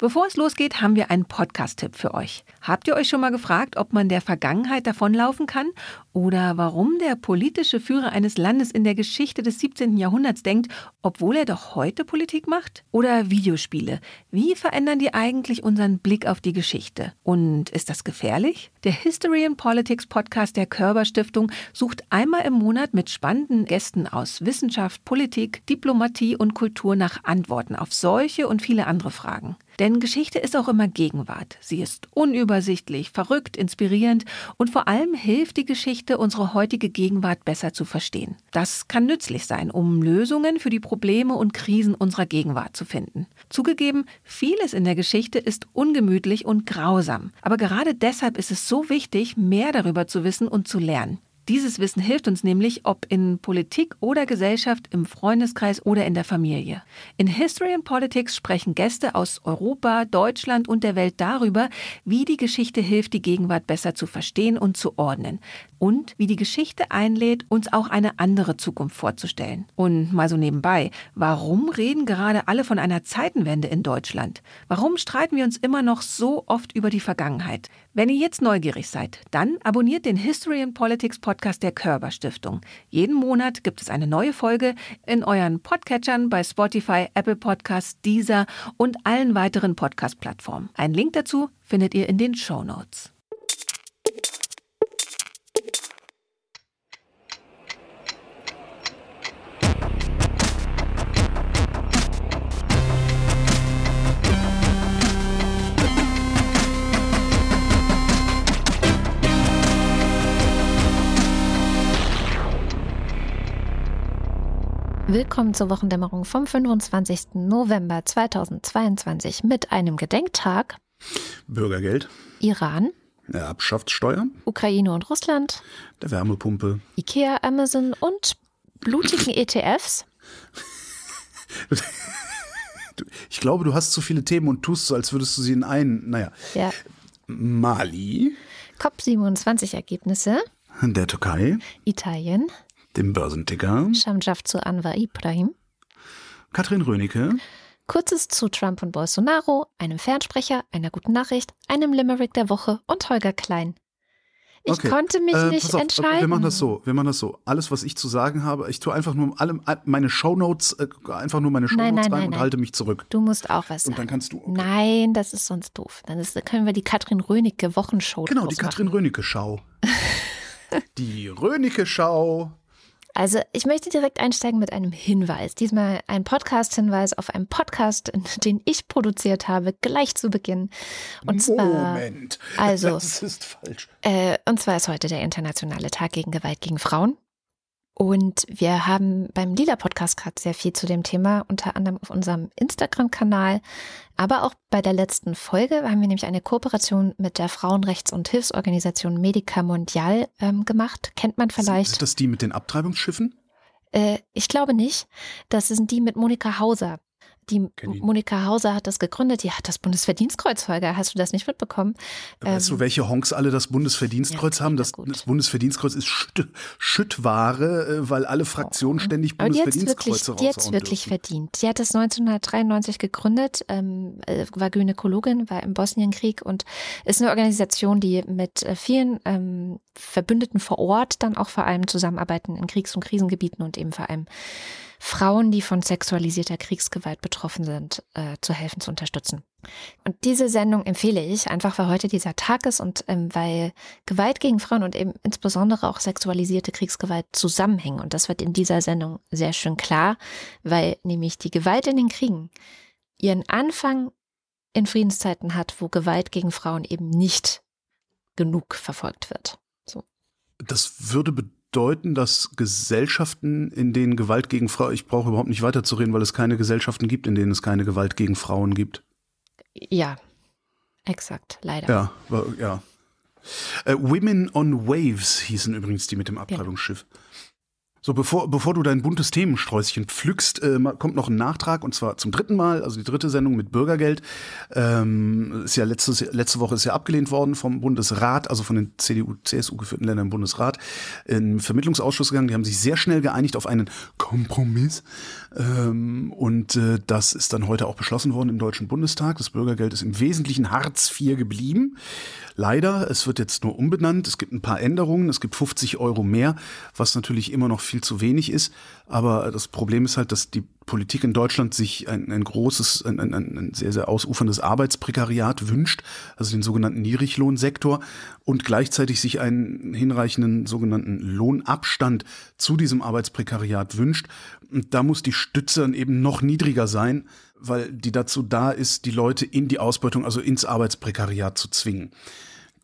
Bevor es losgeht, haben wir einen Podcast-Tipp für euch. Habt ihr euch schon mal gefragt, ob man der Vergangenheit davonlaufen kann oder warum der politische Führer eines Landes in der Geschichte des 17. Jahrhunderts denkt, obwohl er doch heute Politik macht? Oder Videospiele. Wie verändern die eigentlich unseren Blick auf die Geschichte? Und ist das gefährlich? Der History and Politics Podcast der Körber Stiftung sucht einmal im Monat mit spannenden Gästen aus Wissenschaft, Politik, Diplomatie und Kultur nach Antworten auf solche und viele andere Fragen. Denn Geschichte ist auch immer Gegenwart. Sie ist unübersichtlich, verrückt, inspirierend und vor allem hilft die Geschichte, unsere heutige Gegenwart besser zu verstehen. Das kann nützlich sein, um Lösungen für die Probleme und Krisen unserer Gegenwart zu finden. Zugegeben, vieles in der Geschichte ist ungemütlich und grausam. Aber gerade deshalb ist es so wichtig, mehr darüber zu wissen und zu lernen. Dieses Wissen hilft uns nämlich, ob in Politik oder Gesellschaft, im Freundeskreis oder in der Familie. In History and Politics sprechen Gäste aus Europa, Deutschland und der Welt darüber, wie die Geschichte hilft, die Gegenwart besser zu verstehen und zu ordnen. Und wie die Geschichte einlädt, uns auch eine andere Zukunft vorzustellen. Und mal so nebenbei, warum reden gerade alle von einer Zeitenwende in Deutschland? Warum streiten wir uns immer noch so oft über die Vergangenheit? Wenn ihr jetzt neugierig seid, dann abonniert den History and Politics Podcast der Körber Stiftung. Jeden Monat gibt es eine neue Folge in euren Podcatchern bei Spotify, Apple Podcasts, Deezer und allen weiteren Podcast-Plattformen. Einen Link dazu findet ihr in den Show Notes. Willkommen zur Wochendämmerung vom 25. November 2022 mit einem Gedenktag. Bürgergeld. Iran. Erbschaftssteuer. Ukraine und Russland. Der Wärmepumpe. Ikea, Amazon und blutigen ETFs. ich glaube, du hast zu viele Themen und tust so, als würdest du sie in einen. Naja. Ja. Mali. COP27 Ergebnisse. Der Türkei. Italien dem Börsenticker. Schamjaf zu Anwar Ibrahim. Katrin Rönecke. Kurzes zu Trump und Bolsonaro, einem Fernsprecher, einer guten Nachricht, einem Limerick der Woche und Holger Klein. Ich okay. konnte mich äh, nicht auf, entscheiden. Wir machen das so. Wir machen das so. Alles, was ich zu sagen habe, ich tue einfach nur alle, meine Shownotes, äh, einfach nur meine Shownotes rein nein, und nein. halte mich zurück. Du musst auch was sagen. Und dann kannst du. Okay. Nein, das ist sonst doof. Dann ist, können wir die Katrin Rönecke Wochenshow Genau, die Katrin Rönecke Schau. die Rönecke Schau. Also ich möchte direkt einsteigen mit einem Hinweis. Diesmal ein Podcast-Hinweis auf einen Podcast, den ich produziert habe, gleich zu Beginn. Und zwar, Moment, also, das ist falsch. Äh, und zwar ist heute der Internationale Tag gegen Gewalt gegen Frauen. Und wir haben beim Lila Podcast gerade sehr viel zu dem Thema, unter anderem auf unserem Instagram-Kanal. Aber auch bei der letzten Folge haben wir nämlich eine Kooperation mit der Frauenrechts- und Hilfsorganisation Medica Mondial ähm, gemacht. Kennt man vielleicht. Ist das die mit den Abtreibungsschiffen? Äh, ich glaube nicht. Das sind die mit Monika Hauser. Die Monika Hauser hat das gegründet, die hat das Bundesverdienstkreuz, Holger. Hast du das nicht mitbekommen? Weißt ähm, du, welche Honks alle das Bundesverdienstkreuz ja, haben? Das, das, Bundesverdienstkreuz ist Schütt, Schüttware, äh, weil alle Fraktionen oh. ständig Bundesverdienstkreuze Die hat es wirklich verdient. Die hat das 1993 gegründet, ähm, äh, war Gynäkologin, war im Bosnienkrieg und ist eine Organisation, die mit äh, vielen ähm, Verbündeten vor Ort dann auch vor allem zusammenarbeiten in Kriegs- und Krisengebieten und eben vor allem Frauen, die von sexualisierter Kriegsgewalt betroffen sind, äh, zu helfen, zu unterstützen. Und diese Sendung empfehle ich einfach, weil heute dieser Tag ist und ähm, weil Gewalt gegen Frauen und eben insbesondere auch sexualisierte Kriegsgewalt zusammenhängen. Und das wird in dieser Sendung sehr schön klar, weil nämlich die Gewalt in den Kriegen ihren Anfang in Friedenszeiten hat, wo Gewalt gegen Frauen eben nicht genug verfolgt wird. So. Das würde bedeuten, bedeuten, dass Gesellschaften, in denen Gewalt gegen Frauen, ich brauche überhaupt nicht weiterzureden, weil es keine Gesellschaften gibt, in denen es keine Gewalt gegen Frauen gibt. Ja, exakt, leider. Ja, ja. Äh, Women on Waves hießen übrigens die mit dem Abtreibungsschiff. So, bevor, bevor du dein buntes Themensträußchen pflückst, äh, kommt noch ein Nachtrag und zwar zum dritten Mal, also die dritte Sendung mit Bürgergeld. Ähm, ist ja letztes, letzte Woche ist ja abgelehnt worden vom Bundesrat, also von den CDU, CSU geführten Ländern im Bundesrat, in Vermittlungsausschuss gegangen. Die haben sich sehr schnell geeinigt auf einen Kompromiss. Ähm, und äh, das ist dann heute auch beschlossen worden im Deutschen Bundestag. Das Bürgergeld ist im Wesentlichen Hartz IV geblieben. Leider, es wird jetzt nur umbenannt. Es gibt ein paar Änderungen. Es gibt 50 Euro mehr, was natürlich immer noch viel zu wenig ist. Aber das Problem ist halt, dass die Politik in Deutschland sich ein, ein großes, ein, ein, ein sehr, sehr ausuferndes Arbeitsprekariat wünscht, also den sogenannten Niedriglohnsektor und gleichzeitig sich einen hinreichenden sogenannten Lohnabstand zu diesem Arbeitsprekariat wünscht. Und da muss die Stütze dann eben noch niedriger sein, weil die dazu da ist, die Leute in die Ausbeutung, also ins Arbeitsprekariat zu zwingen.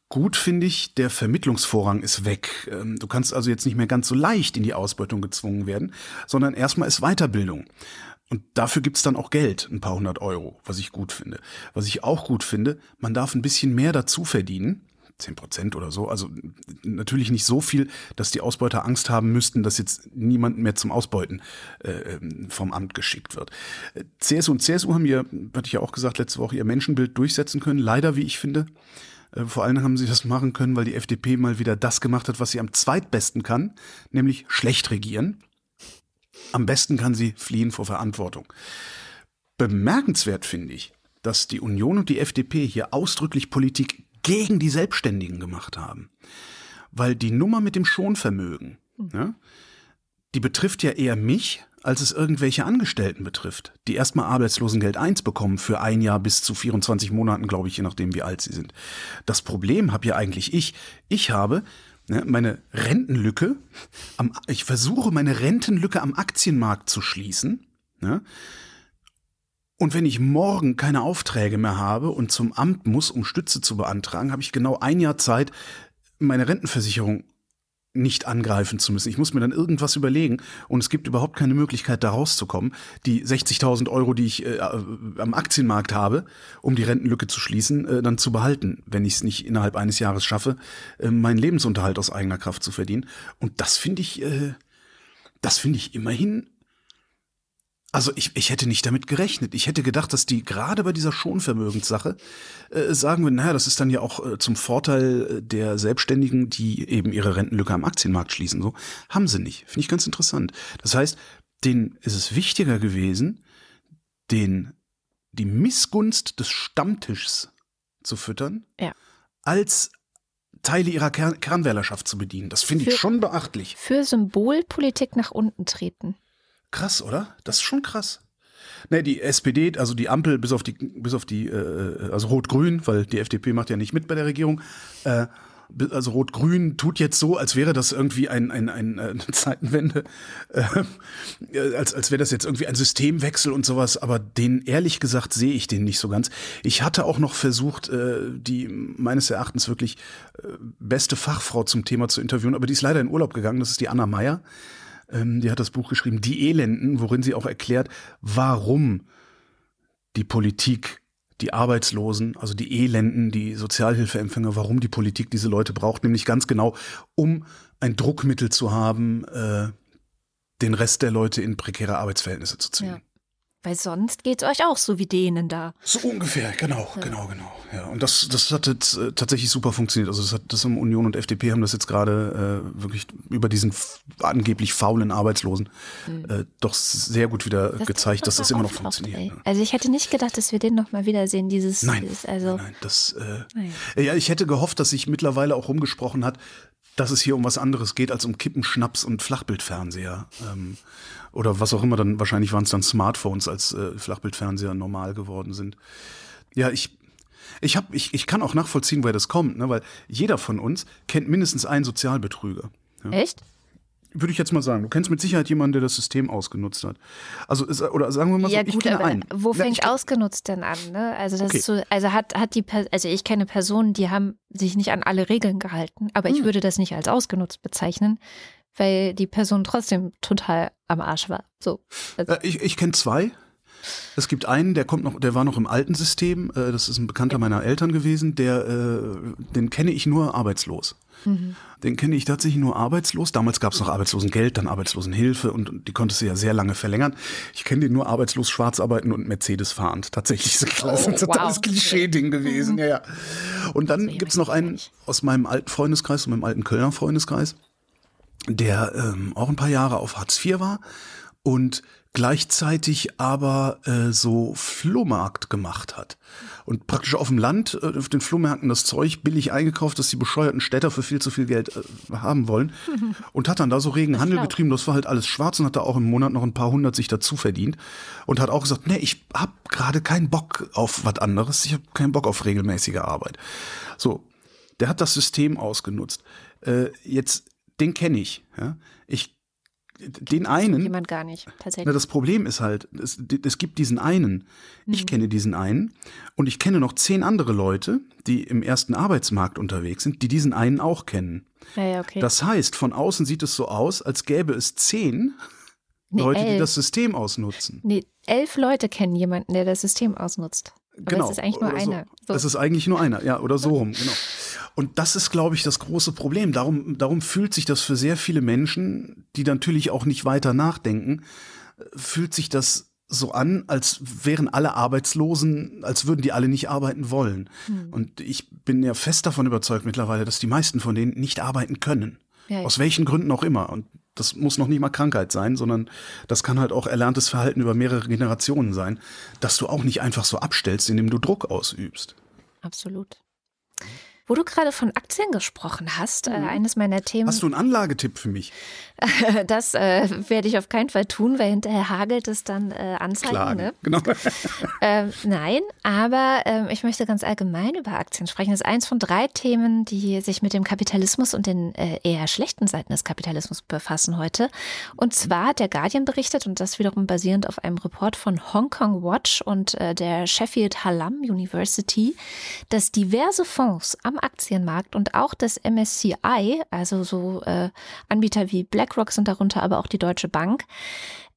Gut finde ich, der Vermittlungsvorrang ist weg. Ähm, du kannst also jetzt nicht mehr ganz so leicht in die Ausbeutung gezwungen werden, sondern erstmal ist Weiterbildung. Und dafür gibt's dann auch Geld, ein paar hundert Euro, was ich gut finde. Was ich auch gut finde, man darf ein bisschen mehr dazu verdienen. zehn Prozent oder so. Also natürlich nicht so viel, dass die Ausbeuter Angst haben müssten, dass jetzt niemand mehr zum Ausbeuten äh, ähm, vom Amt geschickt wird. CSU und CSU haben ihr, hatte ich ja auch gesagt, letzte Woche ihr Menschenbild durchsetzen können. Leider, wie ich finde. Äh, vor allem haben sie das machen können, weil die FDP mal wieder das gemacht hat, was sie am zweitbesten kann, nämlich schlecht regieren. Am besten kann sie fliehen vor Verantwortung. Bemerkenswert finde ich, dass die Union und die FDP hier ausdrücklich Politik gegen die Selbstständigen gemacht haben. Weil die Nummer mit dem Schonvermögen, ja, die betrifft ja eher mich als es irgendwelche Angestellten betrifft, die erstmal Arbeitslosengeld 1 bekommen für ein Jahr bis zu 24 Monaten, glaube ich, je nachdem, wie alt sie sind. Das Problem habe ja eigentlich ich. Ich habe ne, meine Rentenlücke, am, ich versuche meine Rentenlücke am Aktienmarkt zu schließen. Ne? Und wenn ich morgen keine Aufträge mehr habe und zum Amt muss, um Stütze zu beantragen, habe ich genau ein Jahr Zeit, meine Rentenversicherung nicht angreifen zu müssen. Ich muss mir dann irgendwas überlegen und es gibt überhaupt keine Möglichkeit, da rauszukommen. Die 60.000 Euro, die ich äh, am Aktienmarkt habe, um die Rentenlücke zu schließen, äh, dann zu behalten, wenn ich es nicht innerhalb eines Jahres schaffe, äh, meinen Lebensunterhalt aus eigener Kraft zu verdienen. Und das finde ich, äh, das finde ich immerhin also ich, ich hätte nicht damit gerechnet. Ich hätte gedacht, dass die gerade bei dieser Schonvermögenssache äh, sagen wir, naja, das ist dann ja auch äh, zum Vorteil der Selbstständigen, die eben ihre Rentenlücke am Aktienmarkt schließen. So haben sie nicht. Finde ich ganz interessant. Das heißt, denen ist es wichtiger gewesen, den die Missgunst des Stammtischs zu füttern, Ja. als Teile ihrer Kern Kernwählerschaft zu bedienen. Das finde ich schon beachtlich. Für Symbolpolitik nach unten treten. Krass, oder? Das ist schon krass. Ne, die SPD, also die Ampel, bis auf die, bis auf die, äh, also Rot-Grün, weil die FDP macht ja nicht mit bei der Regierung. Äh, also Rot-Grün tut jetzt so, als wäre das irgendwie ein, ein, ein, äh, eine Zeitenwende, äh, als, als wäre das jetzt irgendwie ein Systemwechsel und sowas, aber den, ehrlich gesagt, sehe ich den nicht so ganz. Ich hatte auch noch versucht, äh, die meines Erachtens wirklich äh, beste Fachfrau zum Thema zu interviewen, aber die ist leider in Urlaub gegangen, das ist die Anna Meyer. Ähm, die hat das Buch geschrieben, Die Elenden, worin sie auch erklärt, warum die Politik, die Arbeitslosen, also die Elenden, die Sozialhilfeempfänger, warum die Politik diese Leute braucht, nämlich ganz genau, um ein Druckmittel zu haben, äh, den Rest der Leute in prekäre Arbeitsverhältnisse zu zwingen. Ja. Weil sonst geht's euch auch so wie denen da. So ungefähr, genau, genau, genau. Ja, und das, das hat jetzt äh, tatsächlich super funktioniert. Also das hat das haben Union und FDP haben das jetzt gerade äh, wirklich über diesen angeblich faulen Arbeitslosen äh, doch sehr gut wieder Das gezeigt, dass das immer noch funktioniert. ey. ne? Also ich hätte nicht gedacht, dass wir den noch mal wiedersehen, dieses, Nein, dieses also nein, nein, das. Äh, Naja. Ja, ich hätte gehofft, dass sich mittlerweile auch rumgesprochen hat, dass es hier um was anderes geht als um Kippen, Schnaps und Flachbildfernseher. Ähm, oder was auch immer dann, wahrscheinlich waren es dann Smartphones, als äh, Flachbildfernseher normal geworden sind. Ja, ich, ich, hab, ich, ich kann auch nachvollziehen, woher das kommt, ne? weil jeder von uns kennt mindestens einen Sozialbetrüger. Ja? echt? Würde ich jetzt mal sagen. Du kennst mit Sicherheit jemanden, der das System ausgenutzt hat. Also, es- oder sagen wir mal Ja so, ich gut, kenne aber einen. wo Na, fängt ich- ausgenutzt denn an? Ne? Also das Okay. ist so, also hat hat die, also ich kenne Personen, die haben sich nicht an alle Regeln gehalten, aber Hm. ich würde das nicht als ausgenutzt bezeichnen, weil die Person trotzdem total am Arsch war. So, also, Äh, Ich, ich kenne zwei. Es gibt einen, der kommt noch, der war noch im alten System. Äh, das ist ein Bekannter meiner Eltern gewesen. Der, äh, den kenne ich nur arbeitslos. Mhm. Den kenne ich tatsächlich nur arbeitslos. Damals gab es noch Arbeitslosengeld, dann Arbeitslosenhilfe und, und die konntest du ja sehr lange verlängern. Ich kenne den nur arbeitslos schwarz arbeiten und Mercedes fahrend. Tatsächlich so oh, ein totales wow. Klischee-Ding gewesen. Mhm. Ja, ja. Und dann gibt es noch einen aus meinem alten Freundeskreis, aus meinem alten Kölner Freundeskreis, der ähm, auch ein paar Jahre auf Hartz IV war und gleichzeitig aber äh, so Flohmarkt gemacht hat und praktisch auf dem Land äh, auf den Flohmärkten das Zeug billig eingekauft, das die bescheuerten Städter für viel zu viel Geld äh, haben wollen und hat dann da so regen Handel getrieben. Das war halt alles schwarz und hat da auch im Monat noch ein paar hundert sich dazu verdient und hat auch gesagt, nee, ich hab gerade keinen Bock auf was anderes, ich habe keinen Bock auf regelmäßige Arbeit. So, der hat das System ausgenutzt. Äh, jetzt den kenne ich. Ja? Ich den einen. Jemand gar nicht, tatsächlich. Na, das Problem ist halt, es, es gibt diesen einen. Mhm. Ich kenne diesen einen und ich kenne noch zehn andere Leute, die im ersten Arbeitsmarkt unterwegs sind, die diesen einen auch kennen. Ja, ja, okay. Das heißt, von außen sieht es so aus, als gäbe es zehn nee, Leute, elf. die das System ausnutzen. Nee, elf Leute kennen jemanden, der das System ausnutzt. Aber genau. es ist eigentlich nur einer. So. Es ist eigentlich nur einer, ja, oder so rum, genau. Und das ist, glaube ich, das große Problem. Darum, darum fühlt sich das für sehr viele Menschen, die natürlich auch nicht weiter nachdenken, fühlt sich das so an, als wären alle Arbeitslosen, als würden die alle nicht arbeiten wollen. Hm. Und ich bin ja fest davon überzeugt mittlerweile, dass die meisten von denen nicht arbeiten können. Ja, Aus welchen Gründen auch immer. Und das muss noch nicht mal Krankheit sein, sondern das kann halt auch erlerntes Verhalten über mehrere Generationen sein, dass du auch nicht einfach so abstellst, indem du Druck ausübst. Absolut. Wo du gerade von Aktien gesprochen hast, äh, mhm. eines meiner Themen. Hast du einen Anlagetipp für mich? das äh, werde ich auf keinen Fall tun, weil hinterher hagelt es dann äh, Anzeigen. Klagen. Ne? Genau. ähm, nein, aber ähm, ich möchte ganz allgemein über Aktien sprechen. Das ist eins von drei Themen, die sich mit dem Kapitalismus und den äh, eher schlechten Seiten des Kapitalismus befassen heute. Und zwar hat der Guardian berichtet und das wiederum basierend auf einem Report von Hong Kong Watch und äh, der Sheffield Hallam University, dass diverse Fonds am Aktienmarkt und auch das MSCI, also so äh, Anbieter wie BlackRock sind darunter, aber auch die Deutsche Bank,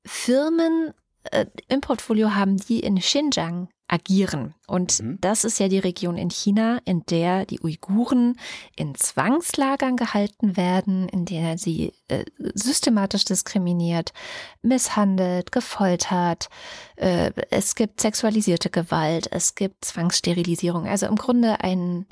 Firmen äh, im Portfolio haben, die in Xinjiang agieren. Und mhm. das ist ja die Region in China, in der die Uiguren in Zwangslagern gehalten werden, in der sie äh, systematisch diskriminiert, misshandelt, gefoltert. Äh, es gibt sexualisierte Gewalt, es gibt Zwangssterilisierung. Also im Grunde ein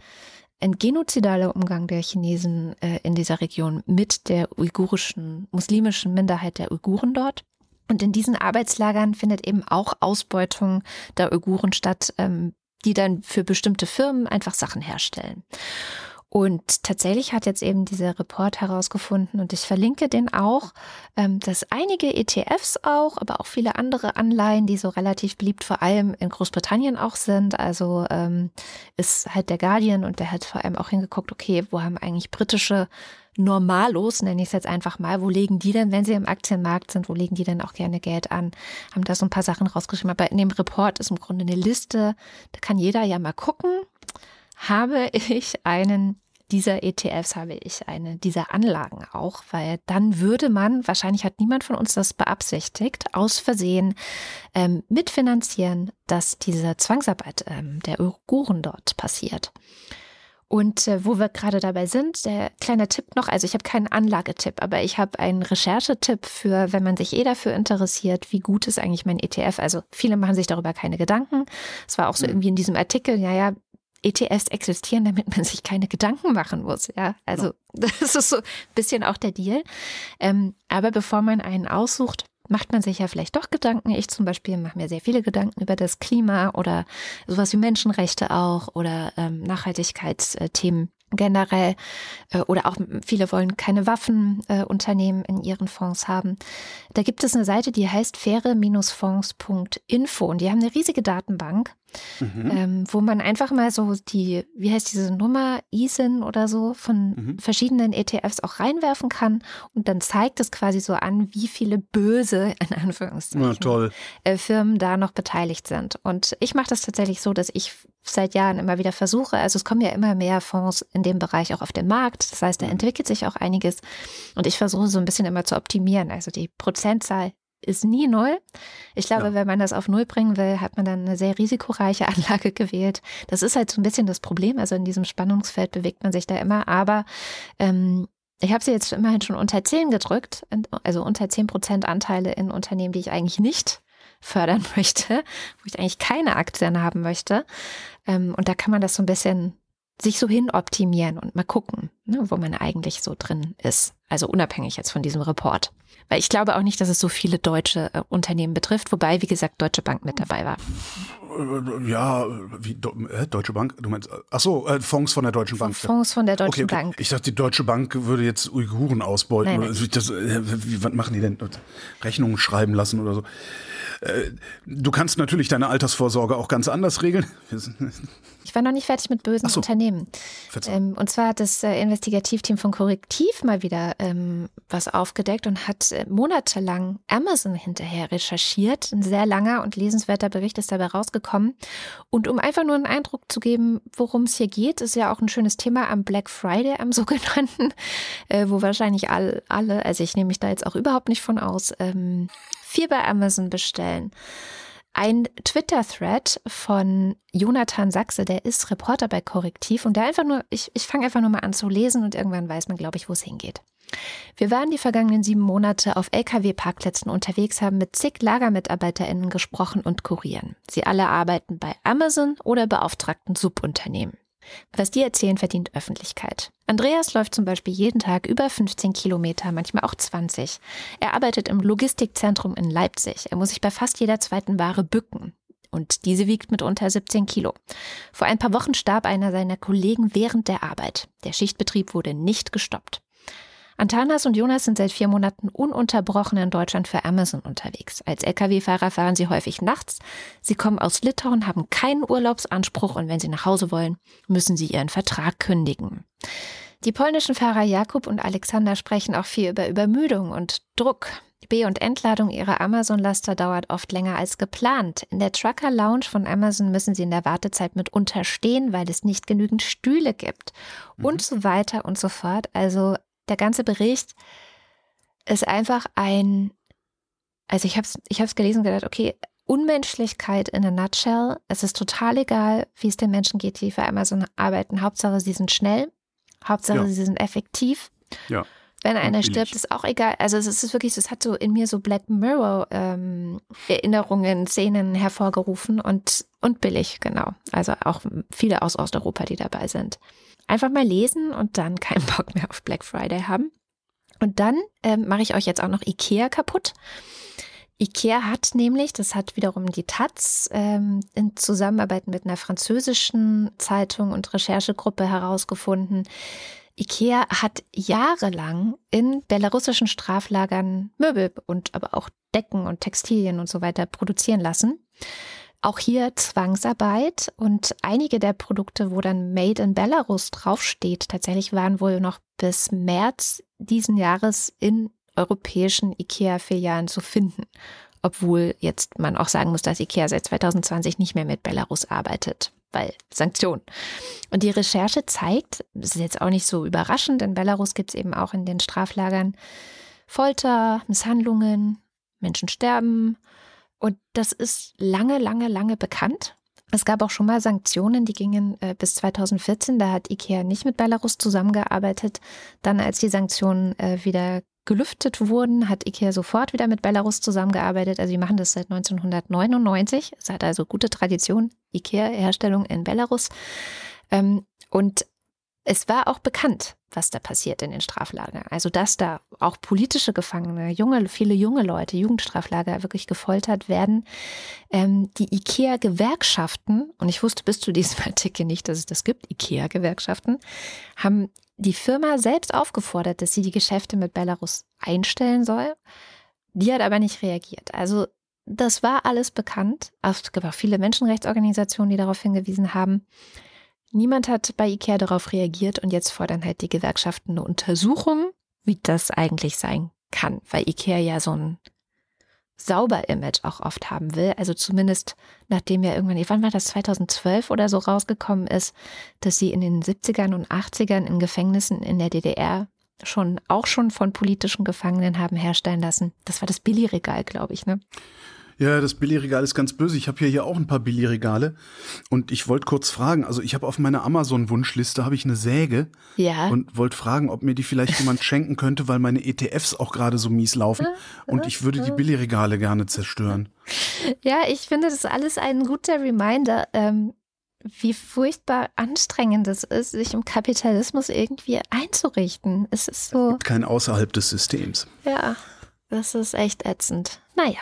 ein genozidaler Umgang der Chinesen äh, in dieser Region mit der uigurischen, muslimischen Minderheit der Uiguren dort. Und in diesen Arbeitslagern findet eben auch Ausbeutung der Uiguren statt, ähm, die dann für bestimmte Firmen einfach Sachen herstellen. Und tatsächlich hat jetzt eben dieser Report herausgefunden, und ich verlinke den auch, ähm, dass einige ETFs auch, aber auch viele andere Anleihen, die so relativ beliebt vor allem in Großbritannien auch sind, also ähm, ist halt der Guardian und der hat vor allem auch hingeguckt, okay, wo haben eigentlich britische Normalos, nenne ich es jetzt einfach mal, wo legen die denn, wenn sie im Aktienmarkt sind, wo legen die denn auch gerne Geld an? Haben da so ein paar Sachen rausgeschrieben. Aber in dem Report ist im Grunde eine Liste, da kann jeder ja mal gucken habe ich einen dieser ETFs, habe ich eine dieser Anlagen auch, weil dann würde man, wahrscheinlich hat niemand von uns das beabsichtigt, aus Versehen ähm, mitfinanzieren, dass diese Zwangsarbeit ähm, der Uiguren dort passiert. Und äh, wo wir gerade dabei sind, der kleine Tipp noch, also ich habe keinen Anlagetipp, aber ich habe einen Recherchetipp für, wenn man sich eh dafür interessiert, wie gut ist eigentlich mein ETF. Also viele machen sich darüber keine Gedanken. Es war auch so mhm. irgendwie in diesem Artikel, ja, ja, ETFs existieren, damit man sich keine Gedanken machen muss. Ja, also das ist so ein bisschen auch der Deal. Ähm, aber bevor man einen aussucht, macht man sich ja vielleicht doch Gedanken. Ich zum Beispiel mache mir sehr viele Gedanken über das Klima oder sowas wie Menschenrechte auch oder ähm, Nachhaltigkeitsthemen generell äh, oder auch viele wollen keine Waffenunternehmen äh, in ihren Fonds haben. Da gibt es eine Seite, die heißt faire-fonds.info und die haben eine riesige Datenbank Mhm. Ähm, wo man einfach mal so die, wie heißt diese Nummer, ISIN oder so, von mhm. verschiedenen ETFs auch reinwerfen kann und dann zeigt es quasi so an, wie viele böse, in Anführungszeichen, äh, Firmen da noch beteiligt sind. Und ich mache das tatsächlich so, dass ich seit Jahren immer wieder versuche, also es kommen ja immer mehr Fonds in dem Bereich auch auf den Markt, das heißt, da mhm. entwickelt sich auch einiges und ich versuche so ein bisschen immer zu optimieren, also die Prozentzahl ist nie null. Ich glaube, Ja. wenn man das auf null bringen will, hat man dann eine sehr risikoreiche Anlage gewählt. Das ist halt so ein bisschen das Problem. Also in diesem Spannungsfeld bewegt man sich da immer. Aber ähm, ich habe sie jetzt immerhin schon unter 10 gedrückt, also unter 10 Prozent Anteile in Unternehmen, die ich eigentlich nicht fördern möchte, wo ich eigentlich keine Aktien haben möchte. Ähm, und da kann man das so ein bisschen sich so hin optimieren und mal gucken, ne, wo man eigentlich so drin ist. Also unabhängig jetzt von diesem Report. Weil ich glaube auch nicht, dass es so viele deutsche äh, Unternehmen betrifft, wobei, wie gesagt, Deutsche Bank mit dabei war. Äh, Ja, wie äh, Deutsche Bank? Du meinst? Ach so, äh, Fonds von der Deutschen Bank. Fonds von der Deutschen okay, okay. Bank. Ich dachte, die Deutsche Bank würde jetzt Uiguren ausbeuten. Nein, oder nein. Das, äh, wie, was machen die denn? Rechnungen schreiben lassen oder so. Äh, Du kannst natürlich deine Altersvorsorge auch ganz anders regeln. Ich war noch nicht fertig mit bösen so. Unternehmen. Ähm, und zwar hat das äh, Investigativteam von Korrektiv mal wieder ähm, was aufgedeckt und hat äh, monatelang Amazon hinterher recherchiert. Ein sehr langer und lesenswerter Bericht ist dabei rausgekommen. Und um einfach nur einen Eindruck zu geben, worum es hier geht, ist ja auch ein schönes Thema am Black Friday, am sogenannten, äh, wo wahrscheinlich all, alle, also ich nehme mich da jetzt auch überhaupt nicht von aus, ähm, viel bei Amazon bestellen. Ein Twitter-Thread von Jonathan Sachse, der ist Reporter bei Korrektiv und der einfach nur, ich, ich fange einfach nur mal an zu lesen und irgendwann weiß man, glaube ich, wo es hingeht. Wir waren die vergangenen sieben Monate auf Lkw-Parkplätzen unterwegs, haben mit zig LagermitarbeiterInnen gesprochen und kurieren. Sie alle arbeiten bei Amazon oder beauftragten Subunternehmen. Was die erzählen, verdient Öffentlichkeit. Andreas läuft zum Beispiel jeden Tag über 15 Kilometer, manchmal auch 20. Er arbeitet im Logistikzentrum in Leipzig. Er muss sich bei fast jeder zweiten Ware bücken. Und diese wiegt mitunter 17 Kilo. Vor ein paar Wochen starb einer seiner Kollegen während der Arbeit. Der Schichtbetrieb wurde nicht gestoppt. Antanas und Jonas sind seit vier Monaten ununterbrochen in Deutschland für Amazon unterwegs. Als Lkw-Fahrer fahren sie häufig nachts. Sie kommen aus Litauen, haben keinen Urlaubsanspruch und wenn sie nach Hause wollen, müssen sie ihren Vertrag kündigen. Die polnischen Fahrer Jakub und Alexander sprechen auch viel über Übermüdung und Druck. Die B- und Entladung ihrer Amazon-Laster dauert oft länger als geplant. In der Trucker Lounge von Amazon müssen sie in der Wartezeit mit unterstehen, weil es nicht genügend Stühle gibt. Und so weiter und so fort. Also der ganze Bericht ist einfach ein, also ich habe es ich hab's gelesen und gedacht, okay, Unmenschlichkeit in a nutshell. Es ist total egal, wie es den Menschen geht, die für Amazon arbeiten. Hauptsache, sie sind schnell. Hauptsache, Ja. sie sind effektiv. Ja. Wenn einer stirbt, ist auch egal. Also es ist wirklich, es hat so in mir so Black Mirror ähm, Erinnerungen, Szenen hervorgerufen und, und billig, genau. Also auch viele aus Osteuropa, die dabei sind. Einfach mal lesen und dann keinen Bock mehr auf Black Friday haben. Und dann ähm, mache ich euch jetzt auch noch Ikea kaputt. Ikea hat nämlich, das hat wiederum die Taz ähm, in Zusammenarbeit mit einer französischen Zeitung und Recherchegruppe herausgefunden, Ikea hat jahrelang in belarussischen Straflagern Möbel und aber auch Decken und Textilien und so weiter produzieren lassen. Auch hier Zwangsarbeit und einige der Produkte, wo dann Made in Belarus draufsteht, tatsächlich waren wohl noch bis März diesen Jahres in europäischen IKEA-Filialen zu finden. Obwohl jetzt man auch sagen muss, dass IKEA seit 2020 nicht mehr mit Belarus arbeitet, weil Sanktionen. Und die Recherche zeigt, das ist jetzt auch nicht so überraschend, in Belarus gibt es eben auch in den Straflagern Folter, Misshandlungen, Menschen sterben. Und das ist lange, lange, lange bekannt. Es gab auch schon mal Sanktionen, die gingen äh, bis 2014. Da hat IKEA nicht mit Belarus zusammengearbeitet. Dann, als die Sanktionen äh, wieder gelüftet wurden, hat IKEA sofort wieder mit Belarus zusammengearbeitet. Also die machen das seit 1999. Es hat also gute Tradition, IKEA-Herstellung in Belarus. Ähm, und es war auch bekannt, was da passiert in den Straflagern. Also dass da auch politische Gefangene, junge, viele junge Leute, Jugendstraflager wirklich gefoltert werden. Ähm, die IKEA-Gewerkschaften, und ich wusste bis zu diesem Artikel nicht, dass es das gibt, IKEA-Gewerkschaften, haben die Firma selbst aufgefordert, dass sie die Geschäfte mit Belarus einstellen soll. Die hat aber nicht reagiert. Also das war alles bekannt. Es gibt auch viele Menschenrechtsorganisationen, die darauf hingewiesen haben. Niemand hat bei IKEA darauf reagiert und jetzt fordern halt die Gewerkschaften eine Untersuchung, wie das eigentlich sein kann, weil IKEA ja so ein sauber Image auch oft haben will. Also zumindest nachdem ja irgendwann, wann war das 2012 oder so rausgekommen ist, dass sie in den 70ern und 80ern in Gefängnissen in der DDR schon auch schon von politischen Gefangenen haben herstellen lassen. Das war das Billigregal, glaube ich, ne? Ja, das Billigregal ist ganz böse. Ich habe hier, hier auch ein paar Billigregale und ich wollte kurz fragen, also ich habe auf meiner Amazon-Wunschliste habe ich eine Säge Ja. und wollte fragen, ob mir die vielleicht jemand schenken könnte, weil meine ETFs auch gerade so mies laufen und ich würde die Billigregale gerne zerstören. Ja, ich finde das alles ein guter Reminder, ähm, wie furchtbar anstrengend es ist, sich im Kapitalismus irgendwie einzurichten. Es ist so, Kein außerhalb des Systems. ja, das ist echt ätzend. Naja,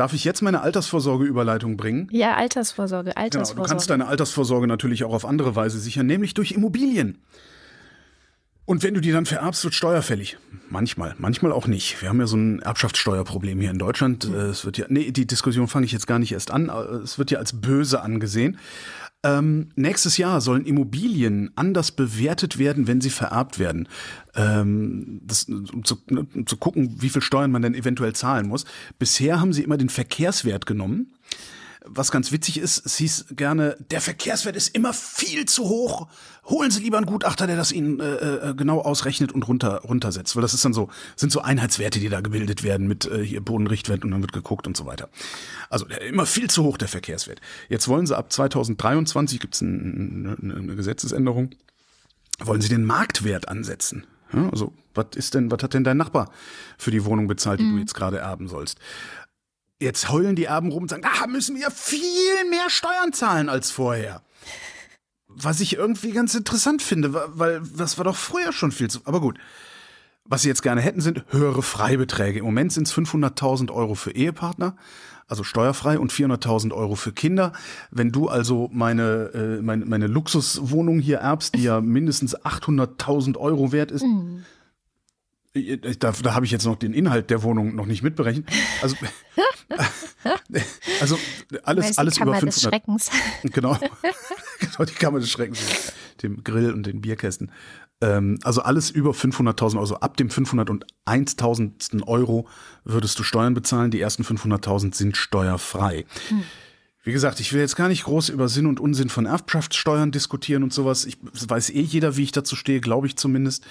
Darf ich jetzt meine Altersvorsorgeüberleitung bringen? ja, Altersvorsorge, Genau, Altersvorsorge. du kannst deine Altersvorsorge natürlich auch auf andere Weise sichern, nämlich durch Immobilien. Und wenn du die dann vererbst, wird steuerfällig. Manchmal, manchmal auch nicht. Wir haben ja so ein Erbschaftssteuerproblem hier in Deutschland. Äh, Es wird ja, nee, die Diskussion fange ich jetzt gar nicht erst an. Es wird ja als böse angesehen. Ähm, nächstes Jahr sollen Immobilien anders bewertet werden, wenn sie vererbt werden. Ähm, das, um, zu, um zu gucken, wie viel Steuern man denn eventuell zahlen muss. Bisher haben sie immer den Verkehrswert genommen. Was ganz witzig ist, es hieß gerne, der Verkehrswert ist immer viel zu hoch. Holen Sie lieber einen Gutachter, der das Ihnen äh, äh, genau ausrechnet und runter, runtersetzt. Weil das ist dann so, sind so Einheitswerte, die da gebildet werden mit äh, hier Bodenrichtwert und dann wird geguckt und so weiter. Also der, immer viel zu hoch, der Verkehrswert. Jetzt wollen sie ab 2023, gibt es ein, eine, eine Gesetzesänderung, wollen sie den Marktwert ansetzen. Ja, also, was ist denn, was hat denn dein Nachbar für die Wohnung bezahlt, die du jetzt gerade erben sollst? Jetzt heulen die Erben rum und sagen, ah, müssen wir viel mehr Steuern zahlen als vorher. Was ich irgendwie ganz interessant finde, weil das war doch früher schon viel zu. Aber gut. Was sie jetzt gerne hätten, sind höhere Freibeträge. Im Moment sind es 500.000 Euro für Ehepartner, also steuerfrei, und 400.000 Euro für Kinder. Wenn du also meine, äh, meine, meine Luxuswohnung hier erbst, die ja mindestens 800.000 Euro wert ist, äh, da, da habe ich jetzt noch den Inhalt der Wohnung noch nicht mitberechnet. Also, also alles, Weißt, alles über Kammer des 500. Schreckens. Genau. genau, die Kammer des Schreckens. Dem Grill und den Bierkästen. Ähm, also alles über 500.000 Euro. Also ab dem 501.000. Euro würdest du Steuern bezahlen. Die ersten 500.000 sind steuerfrei. Wie gesagt, ich will jetzt gar nicht groß über Sinn und Unsinn von Erbschaftssteuern diskutieren und sowas. Ich weiß eh jeder, wie ich dazu stehe, glaube ich zumindest.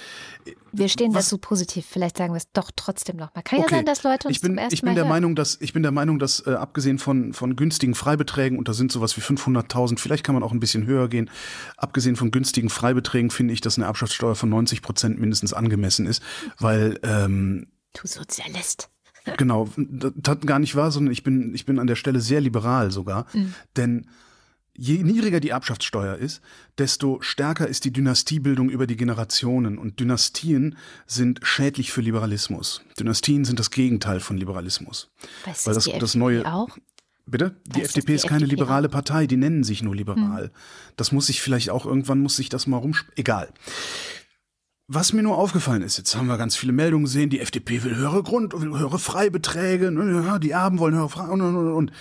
Wir stehen Was- dazu positiv. Vielleicht sagen wir es doch trotzdem nochmal. Kann ja sein, dass Leute uns ich bin, zum ersten ich bin Mal der hören. Meinung, dass ich bin der Meinung, dass äh, abgesehen von von günstigen Freibeträgen und da sind sowas wie 500.000, vielleicht kann man auch ein bisschen höher gehen. Abgesehen von günstigen Freibeträgen finde ich, dass eine Erbschaftssteuer von 90 Prozent mindestens angemessen ist, weil ähm, Du Sozialist. Genau das gar nicht wahr, sondern ich bin ich bin an der Stelle sehr liberal sogar, denn Je niedriger die Erbschaftssteuer ist, desto stärker ist die Dynastiebildung über die Generationen. Und Dynastien sind schädlich für Liberalismus. Dynastien sind das Gegenteil von Liberalismus. Weißt Weil das- die das neue- auch? Bitte? Die Was, FDP die ist keine FDP liberale Partei, die nennen sich nur liberal. Das muss sich vielleicht auch irgendwann muss sich das mal rum. Egal. Was mir nur aufgefallen ist, jetzt haben wir ganz viele Meldungen gesehen, die FDP will höhere Grund, will höhere Freibeträge, ne, die Erben wollen höhere Freibeträge und, und, und.